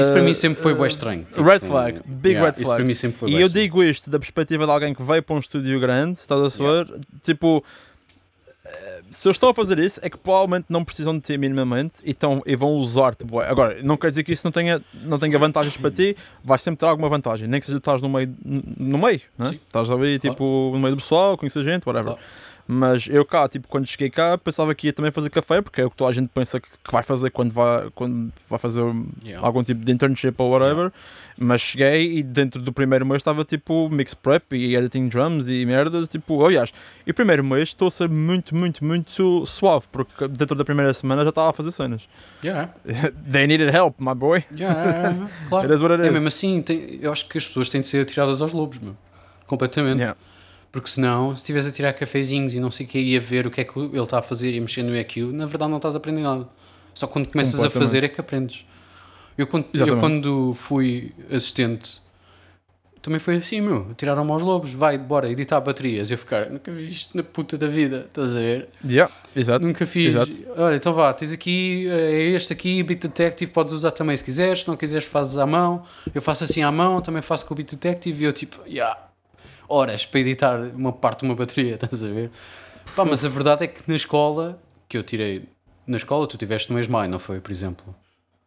Isso para mim sempre foi bem estranho. red flag, big yeah, red Isso flag. para mim sempre foi E eu digo isto da perspectiva de alguém que veio para um estúdio grande, estás a saber? Tipo, eh, se eles estão a fazer isso, é que provavelmente não precisam de ti minimamente e, tão, e vão usar-te. Agora, não quer dizer que isso não tenha, não tenha vantagens para ti, vai sempre ter alguma vantagem, nem que seja estás no meio, no meio, né? Estás ali tipo, no meio do pessoal, conhecer gente, whatever. Claro. Mas eu cá, tipo, quando cheguei cá, pensava que ia também fazer café, porque é o que toda a gente pensa que, vai fazer quando vai, quando vai fazer Yeah. algum tipo de internship ou whatever. Mas cheguei e dentro do primeiro mês estava tipo mix prep e editing drums e merdas. Tipo, aliás, e o primeiro mês estou a ser muito, muito, muito suave, porque dentro da primeira semana já estava a fazer cenas. Yeah. They needed help, my boy. Yeah, claro. It is what it É is. mesmo assim, tem- eu acho que as pessoas têm de ser atiradas aos lobos, meu. Completamente. Yeah. Porque senão, se estiveres a tirar cafezinhos e não sei o que, e a ver o que é que ele está a fazer e a mexer no EQ, na verdade não estás a aprender nada. Só quando começas a fazer é que aprendes. Eu quando, eu quando fui assistente, também foi assim, meu. Tiraram-me aos lobos, vai, bora, editar baterias. Eu ficar, nunca vi isto na puta da vida, estás a ver? Yeah, exato. Nunca fiz. Exato. Olha, então vá, tens aqui, é este aqui, Beat Detective, podes usar também se quiseres, se não quiseres fazes à mão. Eu faço assim à mão, também faço com o Beat Detective e eu tipo, yeah, horas para editar uma parte de uma bateria, estás a ver? Pá, mas a verdade é que na escola, que eu tirei, na escola tu tiveste no ESMAI, não foi, por exemplo?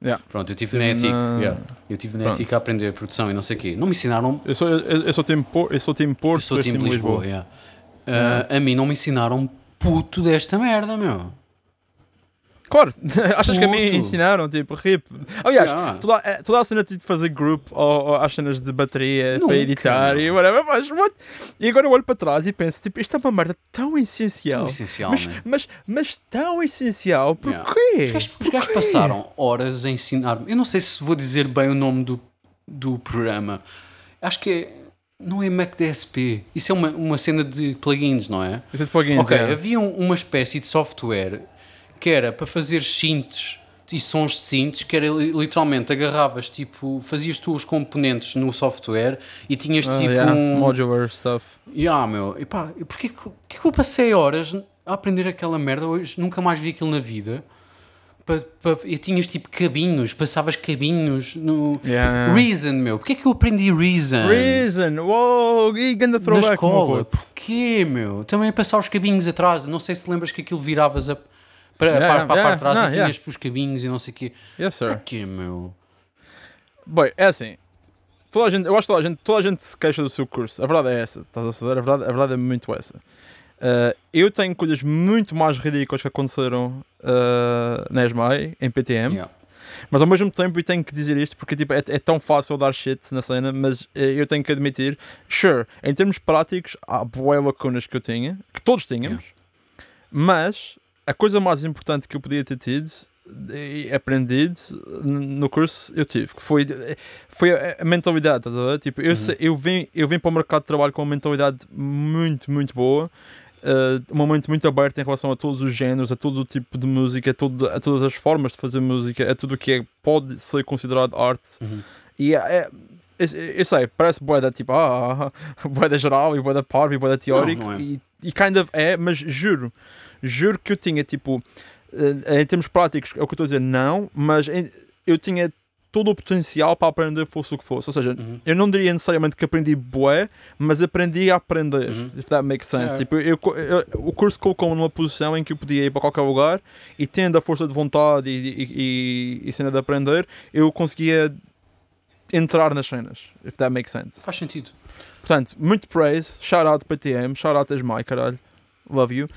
Yeah. Pronto, eu tive na ETIC, na- yeah. eu tive na. ETIC a aprender produção e não sei o quê. Não me ensinaram Eu sou, eu, eu sou time Porto, eu sou time Porto, eu sou time de time Lisboa, yeah. Ah, a mim não me ensinaram puto desta merda, meu. Claro, achas que a mim ensinaram, tipo, rip. Aliás, Yeah. toda, eh, toda a cena tipo fazer group ou, ou as cenas de bateria Nunca, para editar e whatever, mas what? E agora eu olho para trás e penso, tipo, isto é uma merda tão essencial. Tão essencial, mas, né? mas, mas tão essencial, Yeah. porquê? Os gajos, os gajos passaram horas a ensinar-me. Eu não sei se vou dizer bem o nome do, do programa. Acho que é. Não é MacDSP. Isso é uma, uma cena de plugins, não é? Isso é de plugins, ok, yeah. havia um- uma espécie de software que era para fazer synths e sons de synths, que era li- literalmente agarravas, tipo, fazias tu os componentes no software e tinhas Ah, tipo yeah, um. Modular stuff. Ya, meu, e pá, porquê que, eu passei horas a aprender aquela merda? Hoje nunca mais vi aquilo na vida. Pa, pa, e tinhas tipo cabinhos, passavas cabinhos no. Yeah. Reason, meu, porquê que eu aprendi Reason? Reason, uou, e ganda na throwback, meu escola, porquê, meu? Também a passar os cabinhos atrás, não sei se lembras que aquilo viravas a, para, Yeah, para, yeah, parte de trás não, e tinhas yeah. os cabinhos e não sei o quê. Yes, sir. Porquê, meu? Bem, é assim. Toda a gente, eu acho que toda a gente, toda a gente se queixa do seu curso. A verdade é essa. Estás a saber? A verdade, a verdade é muito essa. Uh, eu tenho coisas muito mais ridículas que aconteceram uh, na ESMAI, em PTM, Yeah. mas ao mesmo tempo eu tenho que dizer isto porque tipo, é, é tão fácil dar shit na cena, mas eh, eu tenho que admitir, sure, em termos práticos, há boas lacunas que eu tinha, que todos tínhamos, mas a coisa mais importante que eu podia ter tido e aprendido no curso eu tive, que foi, foi a, mentalidade, estás a ver? Tipo, eu, sei- eu, vim, eu vim para o mercado de trabalho com uma mentalidade muito, muito boa, eh, uma mente muito aberta em relação a todos os géneros, a todo o tipo de música, a, todo, a todas as formas de fazer música, a tudo o que é, pode ser considerado arte. Uhum. E é, é- eu, eu sei, parece boa da tipo, ah, boa da geral e boa da parvo e boa da teórico Não, não é. e, e kind of é, mas juro, juro que eu tinha tipo, eh, em termos práticos, é o que eu estou a dizer, não, mas eu tinha todo o potencial para aprender fosse o que fosse. Ou seja, Uhum. eu não diria necessariamente que aprendi bué, mas aprendi a aprender, Uhum. if that makes sense. É. Tipo, eu, eu- o curso colocou-me numa posição em que eu podia ir para qualquer lugar e tendo a força de vontade e, e, e, e cena de aprender, eu conseguia entrar nas cenas, if that makes sense. Faz sentido. Portanto, muito praise, shout out PTM, shout out Esmai, caralho, love you.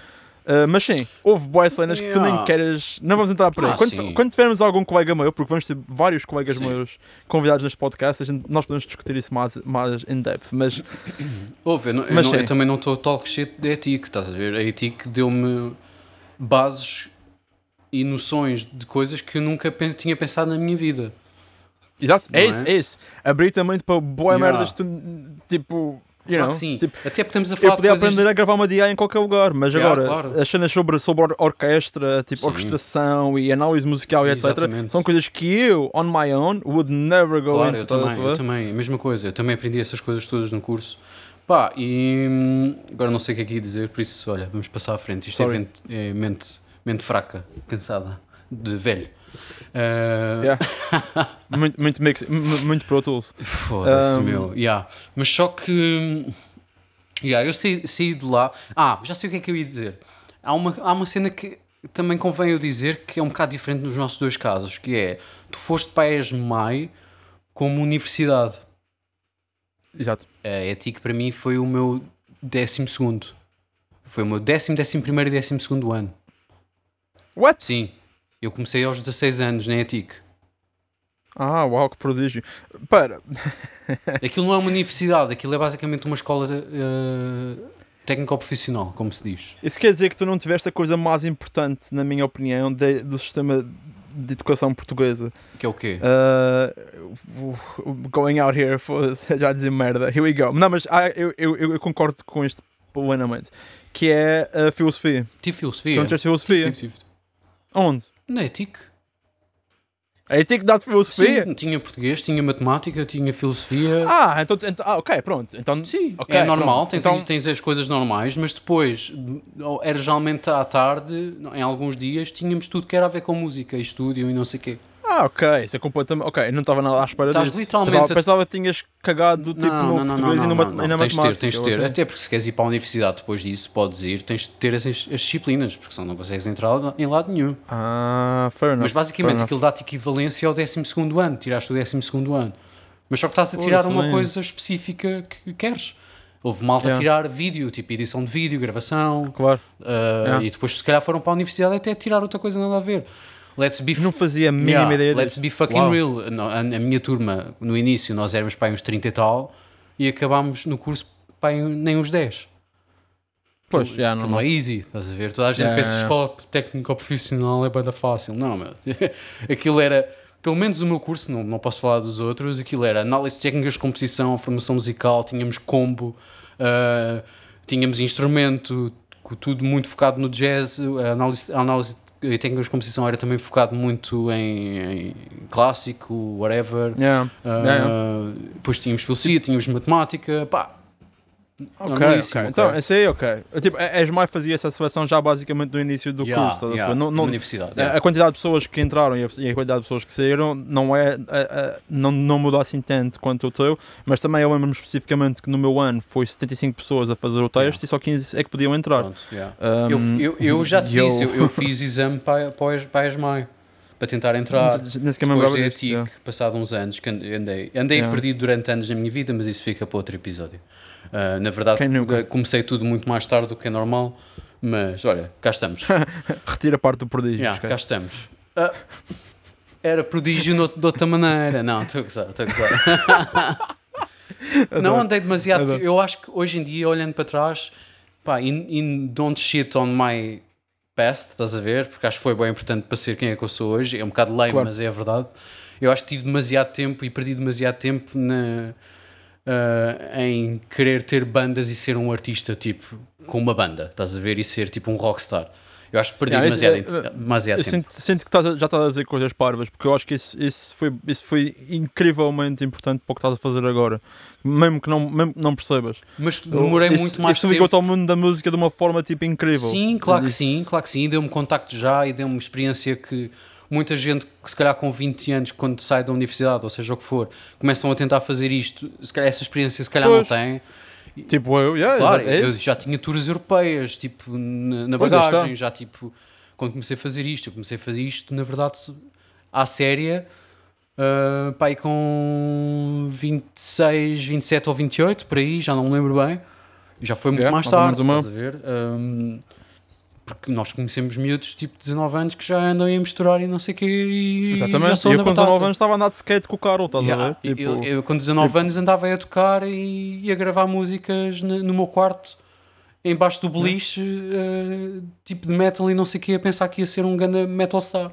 Uh, mas sim, houve boas cenas que tu nem Yeah. queres. Não vamos entrar por aí. Ah, quando, quando tivermos algum colega meu, porque vamos ter vários colegas Sim. meus convidados neste podcast, gente- nós podemos discutir isso mais, mais in depth. Mas Houve, eu, não- eu Mas não- eu também não estou talk shit da ETIC, estás a ver? A ETIC deu-me bases e noções de coisas que eu nunca tinha pensado na minha vida. Exato, é Não isso, é? é isso. Abrir também para boa Yeah. merdas, tu, tipo, you Claro know, que sim. tipo, Até porque estamos a falar eu podia de aprender a gravar uma DI em qualquer lugar, mas Yeah, agora claro. as cenas sobre, sobre or- orquestra, tipo Sim. orquestração e análise musical e etc. São coisas que eu, on my own, would never go Claro, into. eu também, eu também, a mesma coisa, eu também aprendi essas coisas todas no curso. Pá, e hum, agora não sei o que é que ia dizer, por isso, olha, vamos passar à frente. Isto é, Sorry. vente- é mente, mente fraca, cansada, de velho. Ah, Yeah. muito, muito, mix, mu- muito Pro Tools. Foda-se, Um, meu. Yeah. Mas só que. Yeah, eu saí, saí de lá. Ah, já sei o que é que eu ia dizer. Há uma, há uma cena que também convém eu dizer que é um bocado diferente nos nossos dois casos, que é tu foste para a ESMAI como universidade. Exato. A ETIC para mim foi o meu décimo segundo. Foi o meu décimo, décimo primeiro e décimo segundo ano. What? Sim. Eu comecei aos 16 anos na ETIC. Ah, uau, que prodígio. Para, Aquilo não é uma universidade, aquilo é basicamente uma escola eh, técnico-profissional, como se diz. isso quer dizer que tu não tiveste a coisa mais importante, na minha opinião, de- do sistema de educação portuguesa. Que é o quê? Uh, going out here, foda-se, já dizer merda. Here we go. Não, mas ah, eu, eu, eu concordo com isto plenamente. Que é a filosofia. Tive filosofia. Tiveste filosofia? Tive, tive, tive. Onde? Na ETIC. A ETIC dá-te filosofia? Sim, tinha português, tinha matemática, tinha filosofia. Ah, então, então- ah, ok, pronto. Então, Sim, ok, é normal, pronto. tens, Então- tens as coisas normais, mas depois, era geralmente à tarde, em alguns dias, tínhamos tudo que era a ver com música, e estúdio e não sei o quê. Ah, ok, isso é completamente. Ok, eu não estava nada à espera Estás disso. literalmente Pensava, a- pensava que tinhas cagado tipo, no português e, no mat- e na tens de ter, tens de ter. assim. Até porque se queres ir para a universidade depois disso, podes ir, tens de ter essas as disciplinas, porque senão não consegues entrar em lado nenhum. Ah, fair enough. Mas basicamente aquilo dá-te equivalência ao 12 ano, tiraste o 12 ano. Mas só que estás a Pô, tirar uma coisa específica que queres. Houve malta a Yeah. tirar vídeo, tipo edição de vídeo, gravação, Claro. uh, Yeah. e depois se calhar foram para a universidade até tirar outra coisa nada a ver. Let's be, Não fazia a mínima Yeah, ideia let's disso. be fucking Uau. real. A, minha turma, no início, nós éramos para uns 30 e tal, e acabámos no curso para nem uns 10. Pois, já, não, não é easy, estás a ver? Toda a gente Yeah, pensa que yeah, escola técnica ou profissional é bada fácil. Não, meu. aquilo era, pelo menos o meu curso, não, não posso falar dos outros, aquilo era análise técnicas de composição, formação musical, tínhamos combo, ah, tínhamos instrumento, tudo muito focado no jazz, a análise, análise de técnicas de composição era também focado muito em, em clássico, whatever. Yeah. Ah, Yeah, Depois tínhamos filosofia, tínhamos matemática, pá. Ok, ok. Então, esse aí, ok. Tipo, a Esmai fazia essa seleção já basicamente no início do Yeah, curso. a yeah? Não, não, universidade. a- yeah. A quantidade de pessoas que entraram e a, e a quantidade de pessoas que saíram não é a- a- não, não mudou assim tanto quanto o teu, mas também eu lembro-me especificamente que no meu ano foi 75 pessoas a fazer o teste e só 15 é que podiam entrar. Pronto, yeah. Eu, eu, eu já te e disse, eu, eu fiz exame para, para, a para a ESMAI para tentar entrar. Nem sequer me Depois lembrava da disso, ETIC, yeah. passado uns anos, que andei, andei, andei Yeah. perdido durante anos na minha vida, mas isso fica para outro episódio. Ah, na verdade, eh, comecei tudo muito mais tarde do que é normal, mas olha, cá estamos. Retira a parte do prodígio. Yeah, cá estamos. Ah, era prodígio no- de outra maneira. Não, estou a gozar, estou a gozar. Não andei demasiado. Adoro. Eu acho que hoje em dia, olhando para trás, pá, in, in don't shit on my past, estás a ver? Porque acho que foi bem importante para ser quem é que eu sou hoje. É um bocado lame, Claro. mas é a verdade. Eu acho que tive demasiado tempo e perdi demasiado tempo na, ah, em querer ter bandas e ser um artista, tipo, com uma banda, estás a ver? E ser tipo um rockstar. Eu acho que perdi Yeah, isso demasiado, é- int- demasiado Eu tempo. sinto, sinto que estás a- já estás a dizer coisas parvas, porque eu acho que isso, isso, foi, isso foi incrivelmente importante para o que estás a fazer agora. Mesmo que não, mesmo que não percebas. Mas demorei isso, muito mais isso tempo. ligou-te ao mundo da música de uma forma tipo incrível. Sim, claro que Isso- sim, claro que sim. Deu-me contacto já e deu-me experiência que muita gente, que se calhar com 20 anos, quando sai da universidade, ou seja o que for, começam a tentar fazer isto, se calhar essa experiência se calhar Pois. não têm. Tipo, eu, yeah, Claro, é eu já tinha tours europeias, tipo, na, na bagagem, já tipo, quando comecei a fazer isto, eu comecei a fazer isto, na verdade, à séria, uh, pá, aí com 26, 27 ou 28, por aí, já não me lembro bem. Já foi muito Yeah, mais tarde, estás a ver? Um, porque nós conhecemos miúdos tipo 19 anos que já andam a misturar e não sei o quê e já Exatamente. são E eu com 19 batata. anos estava a andar de skate com o Carol, estás Yeah, a ver? Tipo, eu, eu com 19 anos andava a tocar e, e a gravar músicas na- no meu quarto, embaixo do beliche, eh, tipo de metal e não sei o que, a pensar que ia ser um grande metal star.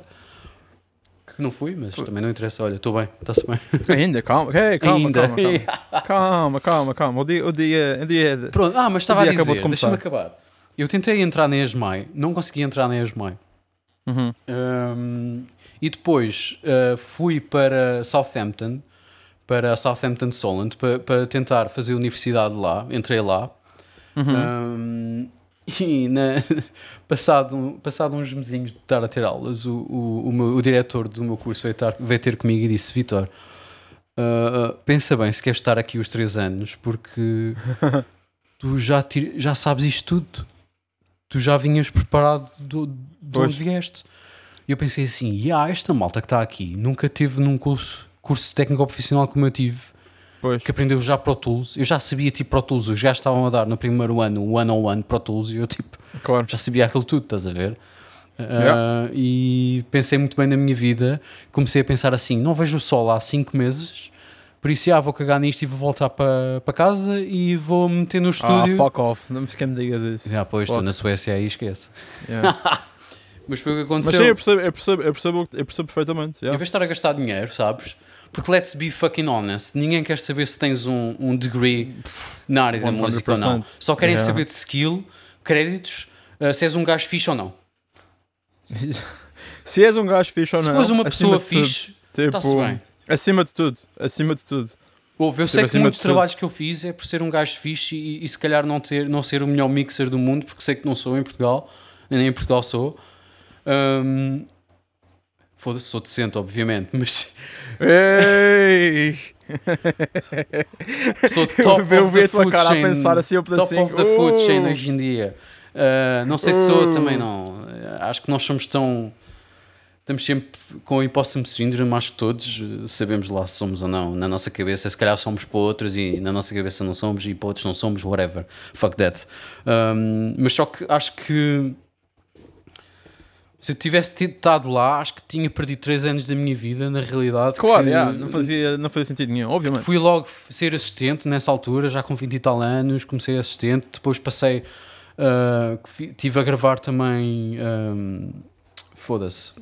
Que não fui, mas também não interessa. Olha, estou bem, está-se bem. Ainda, calma, hey, calma, Ainda. calma, calma, calma, calma, calma. O dia, o dia, o dia Pronto, ah, mas estava a dizer, de deixa-me acabar. Eu tentei entrar na ESMAI, não consegui entrar na ESMAI. Uhum. Um, e depois uh, fui para Southampton, para Southampton Solent, para, para tentar fazer universidade lá. Entrei lá. Um, e na- passado, passado uns mesinhos de estar a ter aulas, o, o, o, meu- o diretor do meu curso veio, tar- veio ter comigo e disse: Vitor, uh, pensa bem se queres estar aqui os três anos, porque tu já, tir- já sabes isto tudo. Tu já vinhas preparado do, de onde vieste. E eu pensei assim: yeah, esta malta que está aqui nunca teve num curso, curso técnico profissional como eu tive Pois. que aprendeu já Pro Tools. Eu já sabia tipo Pro Tools, os gajos estavam a dar no primeiro ano o one on one Pro Tools e eu tipo Claro. já sabia aquilo tudo, estás a ver? Ah, Yeah. e pensei muito bem na minha vida. Comecei a pensar assim: não vejo o sol há 5 meses, por isso já vou cagar nisto e vou voltar para para casa e vou me meter no Ah, estúdio. fuck off. Não me sequer me digas isso. já, pois, estou na Suécia aí, esquece. Yeah. Mas foi o que Mas aconteceu. sim, eu percebo, eu percebo, eu percebo, eu percebo perfeitamente. Em Yeah. vez de estar a gastar dinheiro, sabes? Porque let's be fucking honest, ninguém quer saber se tens um, um degree na área da música ou não. 100%. Só querem Yeah. saber de skill, créditos, uh, se és um gajo fixe ou não. Se és um gajo fixe ou se não. fores uma pessoa fixe, tipo, está-se bem. Acima de tudo. Acima de tudo. Ouve, eu sei que acima muitos trabalhos que eu fiz é por ser um gajo fixe e, e se calhar não, ter, não ser o melhor mixer do mundo, porque sei que não sou em Portugal, nem em Portugal sou. Um, Foda-se, sou decente, obviamente, mas Ei! sou top eu of vi the a tua food cara a chain, pensar assim, top pedacinho. of the food chain Uh! hoje em dia. Uh, não sei se sou Uh. também não. Uh, Acho que nós somos tão. Estamos sempre com o impossible syndrome, acho que todos uh, sabemos lá se somos ou não. Na nossa cabeça, se calhar somos para outros e na nossa cabeça não somos e para outros não somos, whatever. Fuck that. Um, mas só que acho que se eu tivesse estado lá, acho que tinha perdido 3 anos da minha vida, na realidade. Claro, que- yeah, não, fazia, não fazia sentido nenhum, obviamente. Fui logo ser assistente nessa altura, já com 20 e tal anos, comecei assistente, depois passei, fi- tive a gravar também, ahm, foda-se,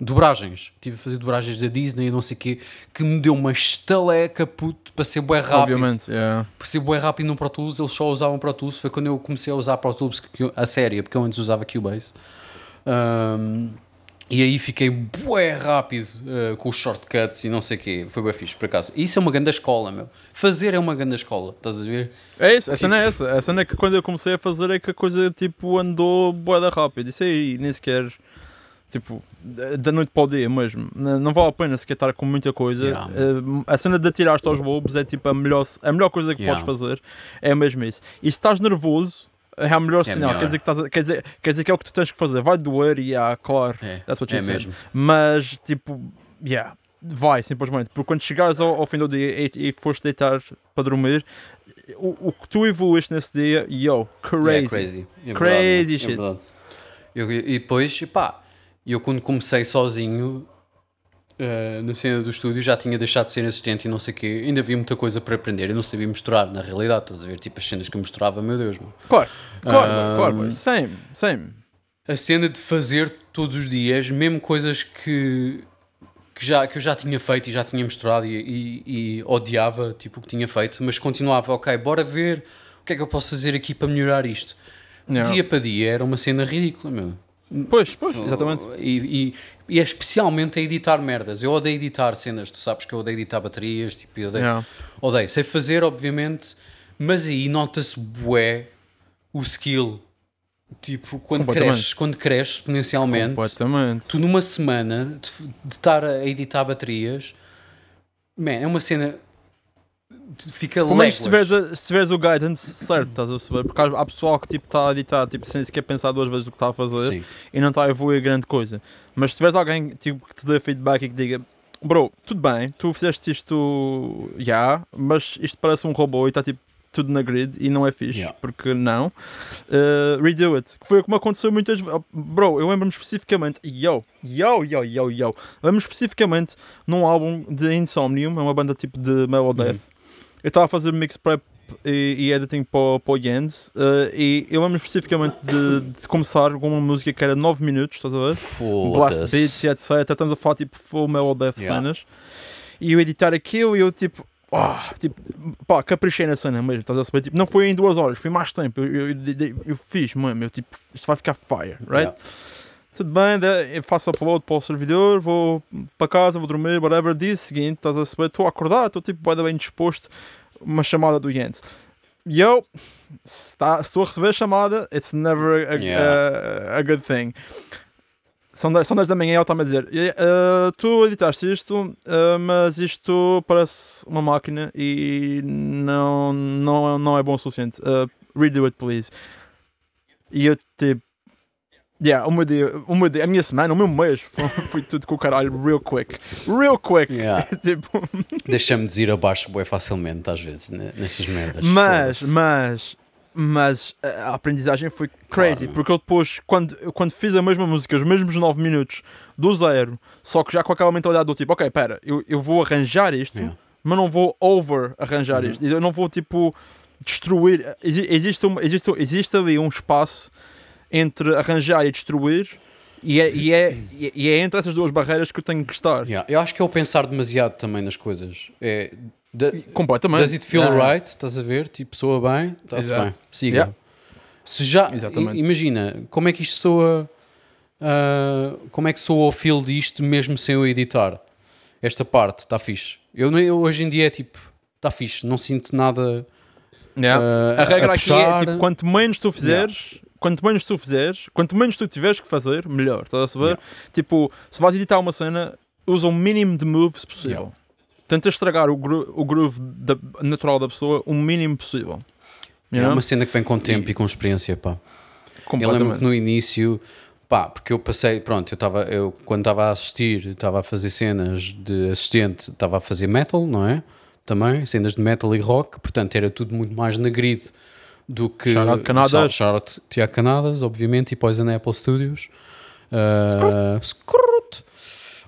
dobragens, tive a fazer dobragens da Disney e não sei o quê, que me deu uma estaleca, puto, para ser bué rápido, Obviamente, yeah. para ser bué rápido no Pro Tools, eles só usavam Pro Tools, foi quando eu comecei a usar Pro Tools, a série, porque eu antes usava Cubase. Ahm, e aí fiquei bué rápido eh, com os shortcuts e não sei o quê. Foi bem fixe, por acaso. Isso é uma grande escola, meu. Fazer é uma grande escola, estás a ver? É isso, a cena é essa. A cena é que quando eu comecei a fazer é que a coisa tipo andou boeda rápido. Isso aí nem sequer tipo da noite para o dia mesmo. Não vale a pena sequer estar com muita coisa. Yeah, Eh, a cena de atirar-te aos lobos é tipo a melhor, a melhor coisa que Yeah. podes fazer. É mesmo isso. E se estás nervoso, é a melhor É sinal. melhor. Quer dizer, que estás quer, dizer, quer dizer que é o que tu tens que fazer. Vai doer e ah, claro. É, That's what é you said. mesmo. Mas tipo, yeah, vai simplesmente. Porque quando chegares ao, ao fim do dia e, e foste deitar para dormir, o, o que tu evoluíste nesse dia, yo, crazy. É crazy. É Crazy verdade, é shit. verdade. Eu- e depois, pá, eu quando comecei sozinho eh, na cena do estúdio já tinha deixado de ser assistente e não sei o quê. Ainda havia muita coisa para aprender. Eu não sabia misturar, na realidade, estás a ver? Tipo, as cenas que eu misturava, meu Deus, meu. Claro, claro, Ah, claro, boy. same, same. a cena de fazer todos os dias, mesmo coisas que, que, já, que eu já tinha feito e já tinha misturado e, e- e odiava tipo, o que tinha feito, mas continuava, ok, bora ver o que é que eu posso fazer aqui para melhorar isto. Yeah. Dia para dia era uma cena ridícula, meu. Pois, pois, exatamente. E, e, e é especialmente a editar merdas. Eu odeio editar cenas, tu sabes que eu odeio editar baterias, tipo, eu odeio, Yeah. odeio. Sei fazer, obviamente, mas aí nota-se bué o skill. Tipo, quando cresces, quando cresces exponencialmente, Completamente. tu numa semana de, de estar a editar baterias, man, é uma cena. Fica Pelo menos se tiveres, a- se tiveres o guidance certo, estás a perceber? Porque há, há pessoal que tipo, está a editar tipo, sem sequer pensar duas vezes o que está a fazer Sim. e não está a evoluir grande coisa. Mas se tiveres alguém tipo, que te dê feedback e que diga Bro, tudo bem, tu fizeste isto já, mas isto parece um robô e está tipo tudo na grid e não é fixe, Yeah. porque não? Uh, redo it. Que foi como aconteceu muitas vezes. Bro, eu lembro-me especificamente, yo, yo, yo, yo, yo. Lembro-me especificamente num álbum de Insomnium, é uma banda tipo de Melodeath. Eu estava a fazer mix prep e, e editing para, para o Jens uh, e eu lembro especificamente de, de começar com uma música que era 9 minutos, estás a ver? Blast beats e etc. Estamos a falar tipo full Melodeath Yeah. cenas e eu editar aquilo e eu tipo. ah, tipo, pá, caprichei na cena mesmo, estás a saber? Tipo, não foi em duas horas, foi mais tempo. Eu, eu, eu, eu fiz, mano, eu tipo, isto vai ficar fire, right? Yeah. Tudo bem, da- eu faço upload para o servidor, vou para casa, vou dormir, whatever. Dia seguinte, estás a saber? Estou a acordar, estou tipo bem disposto. Uma chamada do Jens. E eu, se tá- estou a receber a chamada, it's never a, Yeah. a- a good thing. São 10, são 10 da manhã e ela está-me a dizer: "Eh, eh, Tu editaste isto, eh, mas isto parece uma máquina e não, não, não é bom o suficiente. Eh, redo it, please. E eu tipo. Yeah, o meu dia, o meu dia, a minha semana, o meu mês foi, foi tudo com o caralho, real quick. Real quick. Yeah. tipo, Deixa-me dizer abaixo bué facilmente, às vezes, nessas merdas. mas, mas, mas a aprendizagem foi crazy. Claro. Porque eu depois, quando, quando fiz a mesma música, os mesmos 9 minutos, do zero, só que já com aquela mentalidade do tipo, ok, pera, eu, eu vou arranjar isto, Yeah. mas não vou over arranjar Uhum. isto. Eu não vou tipo destruir. Exi- Existe, uma, existe, existe ali um espaço entre arranjar e destruir. E é, e, é, e é entre essas duas barreiras que eu tenho que estar. Yeah, Eu acho que é o pensar demasiado também nas coisas. É, da- Completamente. does it feel Ah. right? Estás a ver? Tipo, soa bem? Está-se bem. Siga. Yeah. Se já, Exatamente. imagina, como é que isto soa, ah, como é que soa o feel disto mesmo sem eu editar? Esta parte está fixe. Eu, eu hoje em dia é tipo, está fixe, não sinto nada Yeah. ah, A regra aqui é tipo, quanto menos tu fizeres, quanto menos tu fizeres, quanto menos tu tiveres que fazer, melhor. Estás a saber? Yeah. Tipo, se vais editar uma cena, usa o mínimo de moves possível. Yeah. Tenta estragar o, gro o groove da- natural da pessoa o mínimo possível. É You know? uma cena que vem com tempo e, com experiência, pá. Eu lembro que no início, pá, porque eu passei, pronto, eu estava, eu quando estava a assistir, estava a fazer cenas de assistente, estava a fazer metal, não é? Também, cenas de metal e rock, portanto era tudo muito mais na grid do que. Shout out Canadas. Shout out Tiago Canadas, obviamente, e Poison Apple Studios. Uh, Scrut.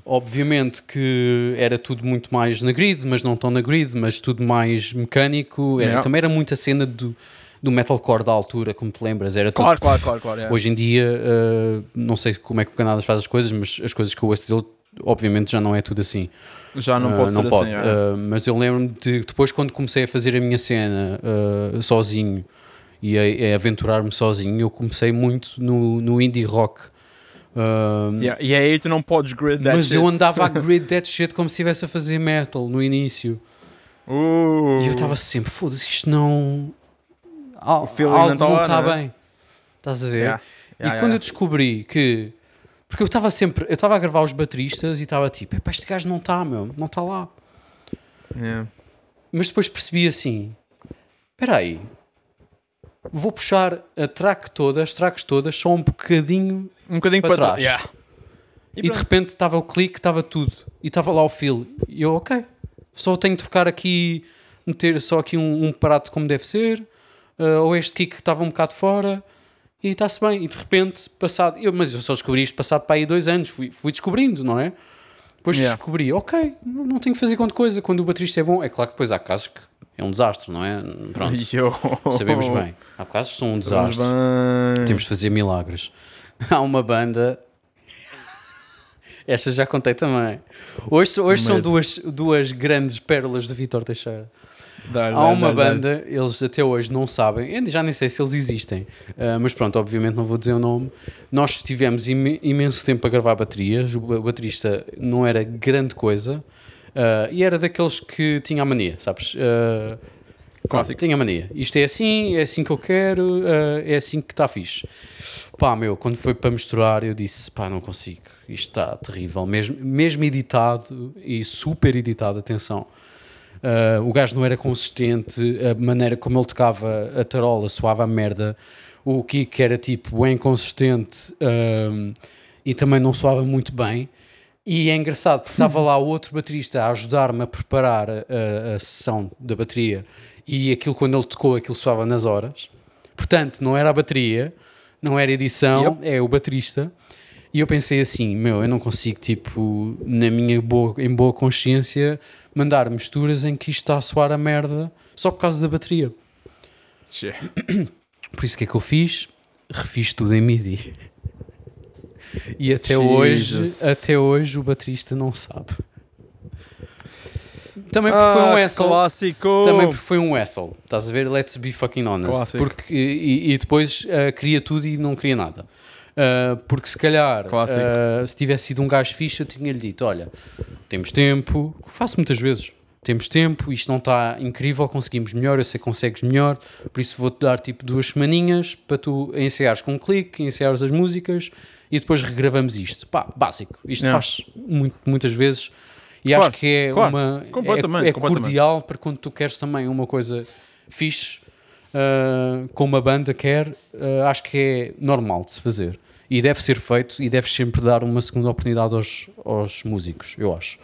Obviamente que era tudo muito mais na grid, mas não tão na grid, mas tudo mais mecânico. Era, Yeah. Também era muita cena do, do metalcore da altura, como te lembras. Era tudo Claro, claro, claro, claro. yeah. Hoje em dia, uh, não sei como é que o Canadas faz as coisas, mas as coisas que eu ouço dele, obviamente, já não é tudo assim. Já não Uh, pode ser não pode. assim. Uh, mas eu lembro-me de depois, quando comecei a fazer a minha cena uh, sozinho e a, a aventurar-me sozinho, eu comecei muito no, no indie rock. Uh, Yeah, E aí tu não podes grid that mas shit. eu andava a grid that shit como se estivesse a fazer metal no início. Uh. E eu estava sempre, foda-se, isto não. Al- algo não tá está não é? bem. Estás a ver? Yeah, e yeah, quando eu descobri que. Porque eu estava sempre. Eu estava a gravar os bateristas e estava tipo, epá, este gajo não está, meu, não está lá. Mas depois percebi assim: espera aí, vou puxar a track toda, as tracks todas, só um bocadinho Um bocadinho Para para, trás. Yeah. E, de pronto. repente estava o clique, estava tudo. E estava lá o feel. E eu, ok. Só tenho que trocar aqui, meter só aqui um, um prato como deve ser. ah, ou este kick que estava um bocado fora. E está-se bem. E de repente, passado. Eu, mas eu só descobri isto passado para aí dois anos. Fui, fui descobrindo, não é? Depois Yeah. descobri, ok, não, não tenho que fazer quanto coisa. Quando o baterista é bom, é claro que depois há casos que é um desastre, não é? Pronto, Yo. sabemos bem. Há casos que são um Sabemos desastre. bem. Temos de fazer milagres. Há uma banda. Esta já contei também. Hoje, hoje são duas, duas grandes pérolas do Vitor Teixeira. Dá-lhe, Há uma dá-lhe. banda, eles até hoje não sabem, eu já nem sei se eles existem, ah, mas pronto, obviamente não vou dizer o nome. Nós tivemos im- imenso tempo a gravar baterias, o ba- baterista não era grande coisa ah, e era daqueles que tinha a mania, sabes? Pronto, Clássico. tinha a mania. Isto é assim, é assim que eu quero, ah, é assim que está fixe. Pá, meu, quando foi para misturar, eu disse, pá, não consigo, isto está terrível, mesmo, mesmo editado e super editado, atenção. Uh, o gajo não era consistente, a maneira como ele tocava a tarola soava a merda, o kick era tipo bem consistente um, e também não soava muito bem. E é engraçado porque estava lá o outro baterista a ajudar-me a preparar a, a- sessão da bateria e aquilo quando ele tocou, aquilo soava nas horas. Portanto, não era a bateria, não era a edição, é o baterista. E eu pensei assim, meu, eu não consigo, tipo, na minha boa, em boa consciência, mandar misturas em que isto está a soar a merda só por causa da bateria. Tchê. Por isso o que é que eu fiz? Refiz tudo em MIDI. E até Jesus. hoje, até hoje o baterista não sabe. Também porque Ah, foi um que asshole. clássico! Também porque foi um asshole. Estás a ver? Let's be fucking honest. Clássico. Porque, e, e depois ah, queria tudo e não queria nada. Ah, porque se calhar, ah, se tivesse sido um gajo fixe, eu tinha-lhe dito: Olha, temos tempo, faço muitas vezes. Temos tempo, isto não está incrível, conseguimos melhor, eu sei que consegues melhor, por isso vou-te dar tipo duas semaninhas para tu ensaiares com um clique, ensaiares as músicas e depois regravamos isto. Pá, básico. Isto Yeah. faz muito- muitas vezes e Claro, acho que é claro. uma. Completamente, é, é completamente. cordial para quando tu queres também uma coisa fixe, ah, como a banda quer, ah, acho que é normal de se fazer. E deve ser feito e deves sempre dar uma segunda oportunidade aos, aos músicos, eu acho.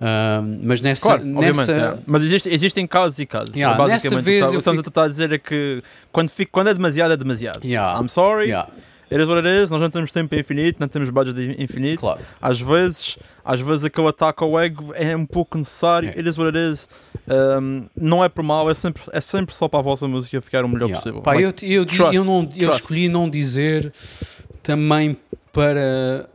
Ah, mas nessa. Claro, nessa é. Mas existe- existem casos e casos. Yeah, Basicamente, nessa o que vez tá- o que estamos fico- a tentar dizer é que quando, fica- quando é demasiado, é demasiado. Yeah. I'm sorry, Yeah, it is what it is. Nós não temos tempo infinito, não temos budget infinito. claro. Às vezes, às vezes aquele ataque ao ego é um pouco necessário. É. It is what it is. Um, não é por mal, é sempre, é sempre só para a vossa música ficar o melhor Yeah. possível. Pá, Like, eu, eu, trust, eu, não, eu escolhi não dizer também para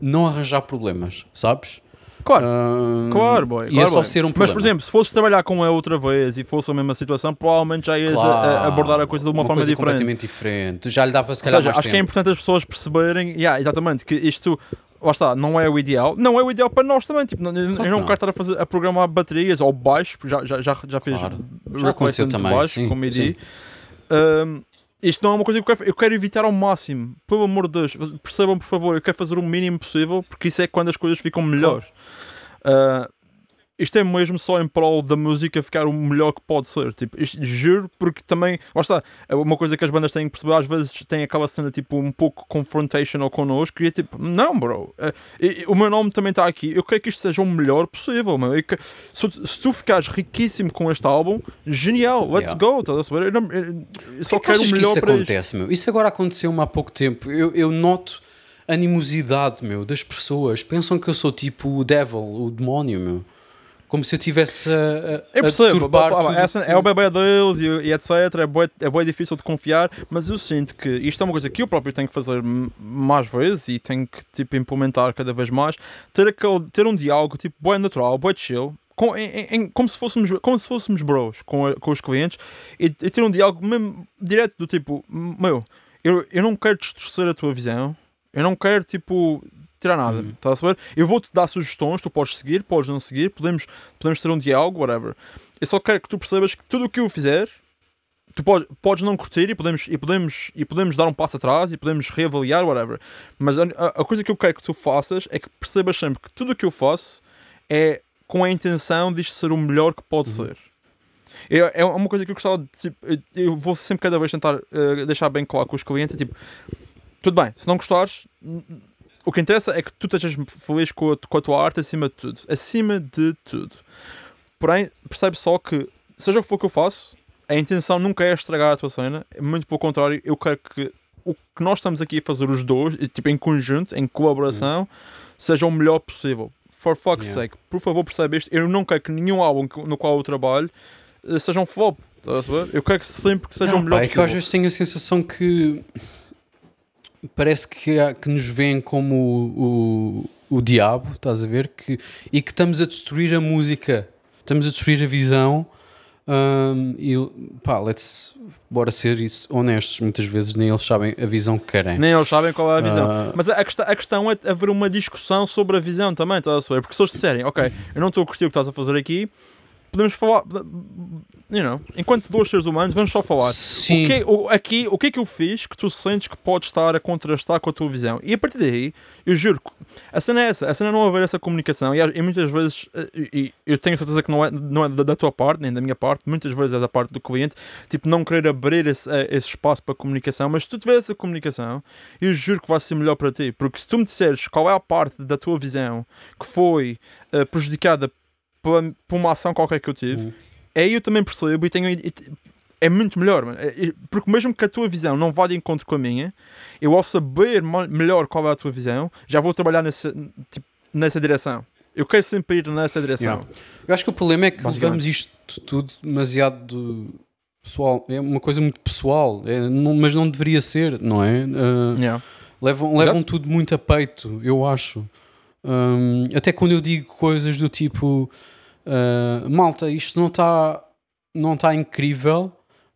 não arranjar problemas, sabes? Claro. Ah, Claro, boy. Claro, boy. ser um Mas, problema. por exemplo, se fosses trabalhar com a outra vez e fosse a mesma situação, provavelmente já ias a- a, Claro, abordar a coisa de uma, forma coisa diferente. completamente diferente. Já lhe dava se Ou calhar seja, mais acho que é tempo. importante as pessoas perceberem, yeah, exatamente, que isto, lá está, não é o ideal. Não é o ideal para nós também. Tipo, não- eu não não. quero estar a, fazer, a programar baterias ou baixo, já, já, já, já fiz Claro. Já aconteceu também, baixo sim, com MIDI. Um, isto não é uma coisa que eu quero, eu quero evitar ao máximo. Pelo amor de Deus, percebam por favor, eu quero fazer o mínimo possível, porque isso é quando as coisas ficam melhores. Uh, isto é mesmo só em prol da música ficar o melhor que pode ser. Tipo, isto, juro, porque também, lá está, é uma coisa que as bandas têm que perceber, às vezes tem aquela cena tipo um pouco confrontational connosco e é tipo, não, bro, e- e o meu nome também está aqui, eu quero que isto seja o melhor possível, meu. Eu que- se, tu- se tu ficares riquíssimo com este álbum, genial, let's Yeah. go, estás a saber? Eu, não- eu- eu só que quero o achas que melhor isso para isto. acontece, meu? Isso agora aconteceu há pouco tempo. Eu, eu noto animosidade, meu, das pessoas. Pensam que eu sou tipo o devil, o demónio, meu. Como se eu tivesse a, a, Eu a percebo, deturpar pá, pá, tudo essa é o bebê deles e, e etc. É bué, é bué difícil de confiar, mas eu sinto que isto é uma coisa que eu próprio tenho que fazer mais vezes e tenho que tipo, implementar cada vez mais. Ter, aquele, ter um diálogo tipo, bué natural, bué chill. Com, em- em- como, se fôssemos, como se fôssemos bros com, a- com os clientes e, e ter um diálogo mesmo direto do tipo, meu, eu, eu não quero distorcer a tua visão, eu não quero tipo tirar nada, Uhum. estás a saber? Eu vou-te dar sugestões, tu podes seguir, podes não seguir, podemos, podemos ter um diálogo, whatever. Eu só quero que tu percebas que tudo o que eu fizer, tu podes, podes não curtir e podemos, e, podemos, e podemos dar um passo atrás e podemos reavaliar, whatever. Mas a, a- coisa que eu quero que tu faças é que percebas sempre que tudo o que eu faço é com a intenção disto ser o melhor que pode ser. É, é uma coisa que eu gostava de. Tipo, eu- vou sempre cada vez tentar eh, deixar bem claro com os clientes: é tipo, tudo bem, se não gostares, o que interessa é que tu estejas feliz com a, com a tua arte acima de tudo. Acima de tudo. Porém, percebe só que, seja o que for que eu faço, a intenção nunca é estragar a tua cena. Muito pelo contrário, eu quero que o que nós estamos aqui a fazer os dois, tipo em conjunto, em colaboração, seja o melhor possível. For fuck's Yeah. sake, por favor, percebe isto. Eu não quero que nenhum álbum no qual eu trabalho eh, seja um flop. Estás a saber? Eu quero que sempre que seja Não, o melhor pá, é que eu às possível. vezes tenho a sensação que parece que, há- que nos veem como o, o, o diabo, estás a ver? Que, e que estamos a destruir a música, estamos a destruir a visão Um, e pá, let's, bora ser isso, honestos. Muitas vezes nem eles sabem a visão que querem. Nem eles sabem qual é a visão. Ah. Mas a, questão, a questão é haver uma discussão sobre a visão também, estás a saber? Porque se eles disserem, ok, eu não estou a curtir o que estás a fazer aqui, podemos falar, you know, enquanto dois seres humanos, vamos só falar. Sim. O que, o, aqui, o que é que eu fiz que tu sentes que pode estar a contrastar com a tua visão? E a partir daí, eu juro, que a cena é essa, a cena é não haver essa comunicação. E, e muitas vezes, eh, e, e eu tenho certeza que não é, não é da, da tua parte, nem da minha parte, muitas vezes é da parte do cliente, tipo, não querer abrir esse, eh, esse espaço para comunicação. Mas se tu tiver essa comunicação, eu juro que vai ser melhor para ti. Porque se tu me disseres qual é a parte da tua visão que foi eh, prejudicada por, por uma ação qualquer que eu tive, Uhum. aí eu também percebo e tenho. e- é muito melhor, mano. É- porque mesmo que a tua visão não vá de encontro com a minha, eu ao saber melhor qual é a tua visão, já vou trabalhar nessa, tipo, nessa direção. Eu quero sempre ir nessa direção. Yeah. Eu acho que o problema é que levamos isto tudo demasiado pessoal. É uma coisa muito pessoal, é, não- mas não deveria ser, não é? Ah, Yeah. levam, levam tudo muito a peito, eu acho. Hum, até quando eu digo coisas do tipo ah, malta, isto não está não tá incrível.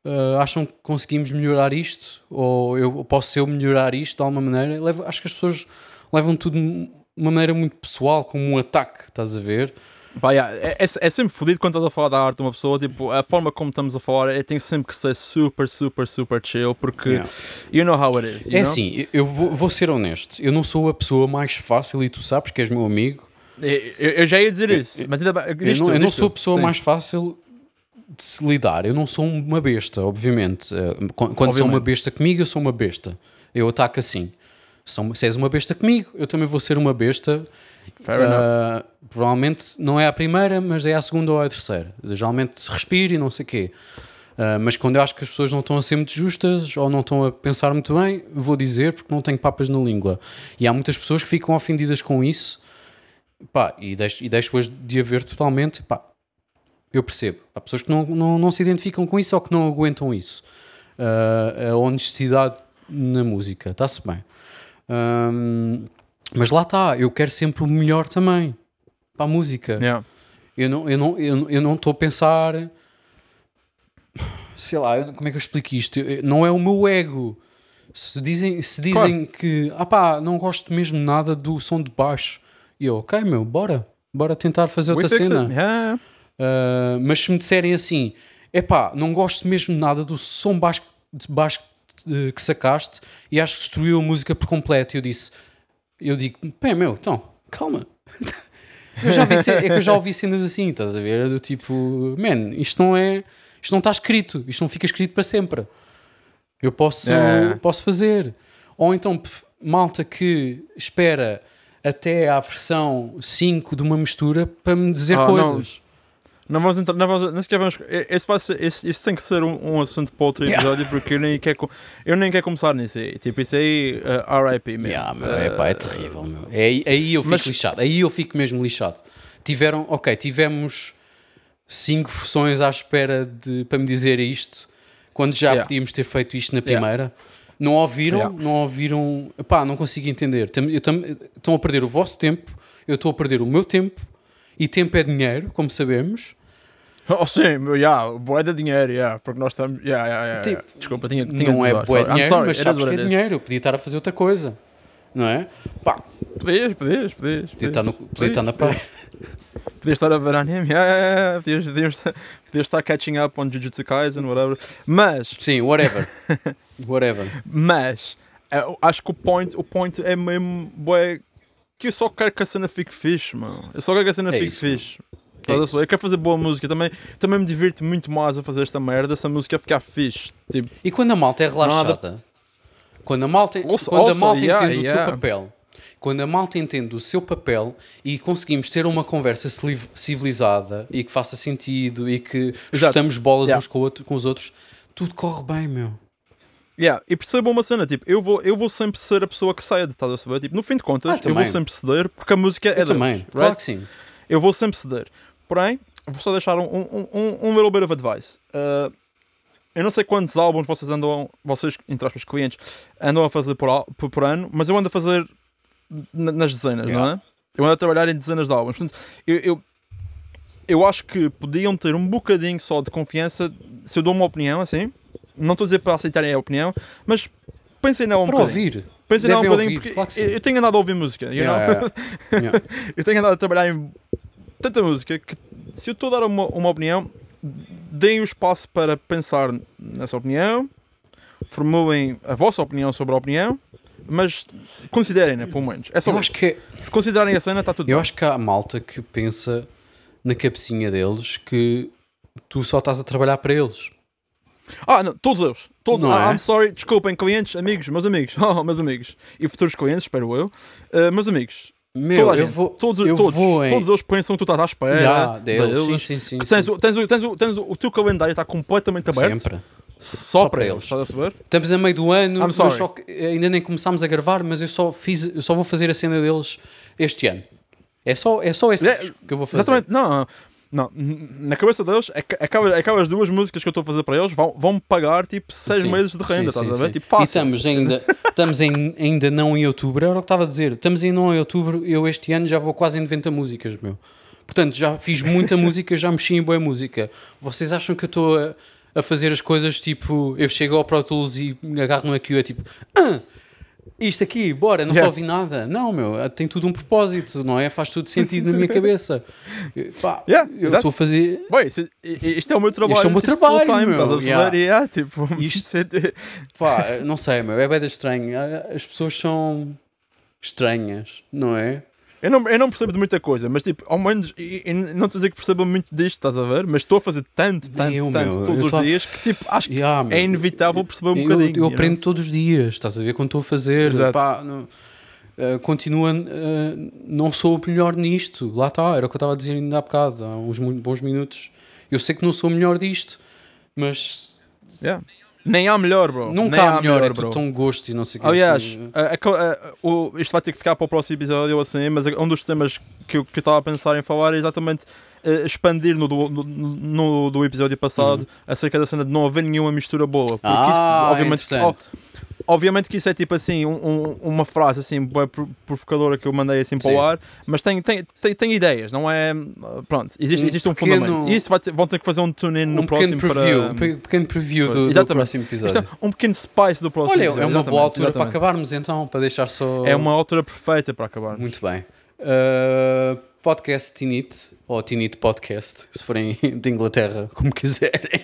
ah, acham que conseguimos melhorar isto? Ou eu posso eu melhorar isto de alguma maneira? Levo- acho que as pessoas levam tudo de uma maneira muito pessoal, como um ataque, estás a ver? Pá, yeah, é, é, é sempre fodido quando estás a falar da arte de uma pessoa. Tipo, a forma como estamos a falar é, tem sempre que ser super, super, super chill. Porque Yeah. you know how it is. you É know? assim, eu vou, vou ser honesto. Eu não sou a pessoa mais fácil e tu sabes que és meu amigo. Eu, eu- eu já ia dizer isso, mas ainda bem. Eu diz não, eu não sou a pessoa Sim. mais fácil de se lidar. Eu não sou uma besta, obviamente. Eh, Quando são uma Obviamente. besta comigo, eu sou uma besta. Eu ataco assim. São- Se és uma besta comigo, eu também vou ser uma besta. Fair enough. Ah, provavelmente não é a primeira, mas é a segunda ou a terceira. Geralmente respiro e não sei o quê. Ah, mas quando eu acho que as pessoas não estão a ser muito justas ou não estão a pensar muito bem, vou dizer porque não tenho papas na língua. E há muitas pessoas que ficam ofendidas com isso pá, e deixo, e deixo-as de haver totalmente. Pá, eu percebo. Há pessoas que não, não, não se identificam com isso ou que não aguentam isso. Ah, a honestidade na música, está-se bem. Ahm, mas lá está, eu quero sempre o melhor também para a música. Yeah. Eu não eu não eu, eu não estou a pensar sei lá, como é que eu explico isto? Não é o meu ego. Se dizem, se dizem que ah pá, não gosto mesmo nada do som de baixo, e eu, ok, meu, bora, bora tentar fazer outra cena. Yeah. Uh, mas se me disserem assim, epá, não gosto mesmo nada do som baixo, de baixo que sacaste e acho que destruiu a música por completo. Eu disse, eu digo, pé, meu, então, calma. eu já vi, é que eu já ouvi cenas assim, estás a ver? Do tipo, man, isto não é, isto não está escrito, isto não fica escrito para sempre. Eu posso, É. posso fazer. Ou então, malta que espera até à versão 5 de uma mistura para me dizer Ah, não. coisas. Não vamos entrar, não vamos, nem sequer vamos, esse vai ser, esse, isso tem que ser um, um assunto para outro Yeah. episódio porque eu nem quero, eu nem quero começar nisso aí. Tipo, isso aí, uh, RIP mesmo. Yeah, meu, Uh, é, pá, é terrível, meu. É, aí- eu fico mas- lixado. Aí eu fico mesmo lixado. Tiveram, ok, tivemos cinco versões à espera de, para me dizer isto, quando já Yeah. podíamos ter feito isto na Yeah. Não ouviram, Yeah. não ouviram. Pá, não consigo entender. Estão a perder o vosso tempo, eu estou a perder o meu tempo, e tempo é dinheiro, como sabemos. Oh, sim, yeah, boé de dinheiro, yeah, porque nós estamos. Yeah, yeah, yeah, Tipo, yeah. Desculpa, tinha, tinha não de é sorry. I'm dinheiro, sorry, mas sabes que é dinheiro. Eu podia estar a fazer outra coisa, não é? Pá, Podias, podias, podias. podia estar, no, podia estar na praia. Podias estar a ver anime, yeah, yeah, yeah. Podias, podias, podias estar catching up on Jujutsu Kaisen, whatever. Mas, Sim, whatever. whatever. mas, eu acho que o point, o point é mesmo, que eu só quero que a cena fique fixe, mano. Eu só quero que a cena É fique isso, fixe. É isso. Eu quero fazer boa música também. Também me divirto muito mais a fazer esta merda. Se a música ficar fixe. Tipo, E quando a malta é relaxada, Nada. quando a malta, Also- quando a malta yeah, entende o yeah. teu papel, quando a malta entende o seu papel e conseguimos ter uma conversa civili- civilizada e que faça sentido e que chutamos bolas Yeah. uns com, outro- com os outros, tudo corre bem, meu. yeah. E perceba uma cena, tipo, eu vou, eu vou sempre ser a pessoa que cede, estás a saber? Tipo, no fim de contas, Ah, eu vou sempre ceder porque a música é Eu deles, também, right? claro que sim. Eu vou sempre ceder. Porém, vou só deixar um, um, um, um little bit of advice. Uh, eu não sei quantos álbuns vocês andam, vocês, entre aspas, clientes, andam a fazer por, por, por ano, mas eu ando a fazer nas dezenas, Yeah. não é? Eu ando a trabalhar em dezenas de álbuns. Portanto, eu, eu, eu acho que podiam ter um bocadinho só de confiança se eu dou uma opinião assim. Não estou a dizer para aceitarem a opinião, mas pensem nela um Para bocadinho. ouvir. Pensem nela um bocadinho, porque claro eu eu tenho andado a ouvir música. yeah, yeah. eu tenho andado a trabalhar em tanta música que se eu estou a dar uma, uma opinião, deem o espaço para pensar nessa opinião, formulem a vossa opinião sobre a opinião, mas considerem-na, pelo menos. É só Eu isso. acho que é- Se considerarem a cena, está tudo Eu bem. acho que há malta que pensa na cabecinha deles que tu só estás a trabalhar para eles. Ah, não, todos eles. Todos, Não ah, é? I'm sorry, desculpem, clientes, amigos, meus amigos, oh, meus amigos, e futuros clientes, espero eu. Uh, meus amigos, Meu, eu gente, vou. todos, eu todos, vou todos eles pensam que tu estás à espera deles, deles. sim, sim, sim. Que tens, sim. o, tens, o, tens, o, tens o, o teu calendário está completamente aberto Sempre. Só, Só para eles. Estás a saber? Estamos a meio do ano, só ainda nem começámos a gravar, mas eu só fiz, eu só vou fazer a cena deles este ano. É só, é só esse É, que eu vou fazer. Exatamente, não, não. Na cabeça deles, aca- aquelas, aquelas duas músicas que eu estou a fazer para eles vão, vão pagar tipo 6 Sim, meses de sim, renda, sim, estás a ver? sim. Tipo, E fácil. estamos ainda, estamos em, ainda não em outubro, era o que estava a dizer. Estamos ainda não em outubro, eu este ano já vou quase em 90 músicas, meu. Portanto, já fiz muita música, já mexi em boa música. Vocês acham que eu estou a, a fazer as coisas tipo, eu chego ao Pro Tools e me agarro no EQ, é tipo, ah, isto aqui, bora, não estou Yeah. a ouvir nada. Não, meu, tem tudo um propósito, não é? Faz tudo sentido na minha cabeça. Pá, Yeah, eu estou a fazer. Bem, isto, isto é o meu trabalho. Este é o meu tipo, trabalho, full-time, meu. estás a Yeah. Yeah, tipo, Isto- isto é- Pá, não sei, meu, é bem estranho. As pessoas são estranhas, não é? Eu não, eu não percebo de muita coisa, mas tipo, ao menos, e- e não estou a dizer que percebo muito disto, estás a ver? Mas estou a fazer tanto, tanto, Eu, tanto, meu, todos eu os a- dias, que tipo, acho que Yeah, é inevitável perceber um eu, bocadinho. eu aprendo todos os dias, estás a ver? Quando estou a fazer, pá, não, eh, continua, eh, não sou o melhor nisto. Lá está, era o que eu estava a dizer ainda há bocado, há uns bons minutos. Eu sei que não sou o melhor disto, mas Yeah. Nem há melhor, bro. nunca Nem há melhor, é bro. tão gosto e não sei o que. Aliás, assim, a- a- a- o- isto vai ter que ficar para o próximo episódio assim, mas um dos temas que eu estava a pensar em falar é exatamente eh, expandir no do, no, no- do episódio passado acerca da cena de não haver nenhuma mistura boa. Porque Uhum. ah, isso, obviamente, interessante. Obviamente que isso é tipo assim, um- um- uma frase assim, provocadora que eu mandei assim para Sim. o ar, mas tem, tem, tem, tem ideias, não é? Pronto, existe Um existe um pequeno- fundamento. E isso vai ter- vão ter que fazer um tune-in no próximo preview, para. um pe- pequeno preview do, do próximo Isto episódio. é um pequeno spice do próximo Olha, é episódio, uma boa exatamente, altura para exatamente. acabarmos então, para deixar só. É uma altura perfeita para acabar. Muito bem. Uh, podcast Tinite, ou Tinite Podcast, se forem de Inglaterra, como quiserem.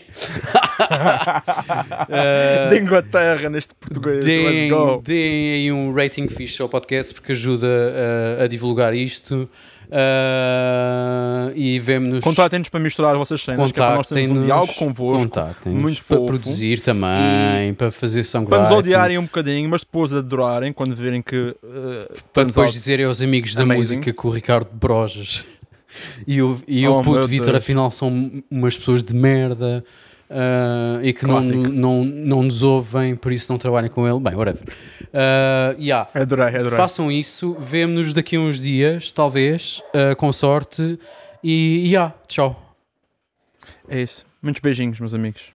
Uh, De Inglaterra, neste português. Let's deem, go. deem aí um rating fixe ao podcast porque ajuda uh, a divulgar isto. Uh, e vemo-nos. Contratem-nos para misturar as vossas cenas, que é para nós termos um diálogo convosco. muito para fofo. produzir também, para fazer Para nos songwriting. odiarem um bocadinho, mas depois adorarem quando virem que. Uh, Para depois dizerem aos amigos da amazing. música que o Ricardo Brojas e o, e Oh, o puto Vitor afinal são umas pessoas de merda ah, e que não, Clássico. não, não nos ouvem, por isso não trabalhem com ele. Bem, whatever. Ah, yeah. Adorei, adorei. Façam isso, vemo-nos daqui a uns dias, talvez, ah, com sorte. E yeah, tchau. É isso. Muitos beijinhos, meus amigos.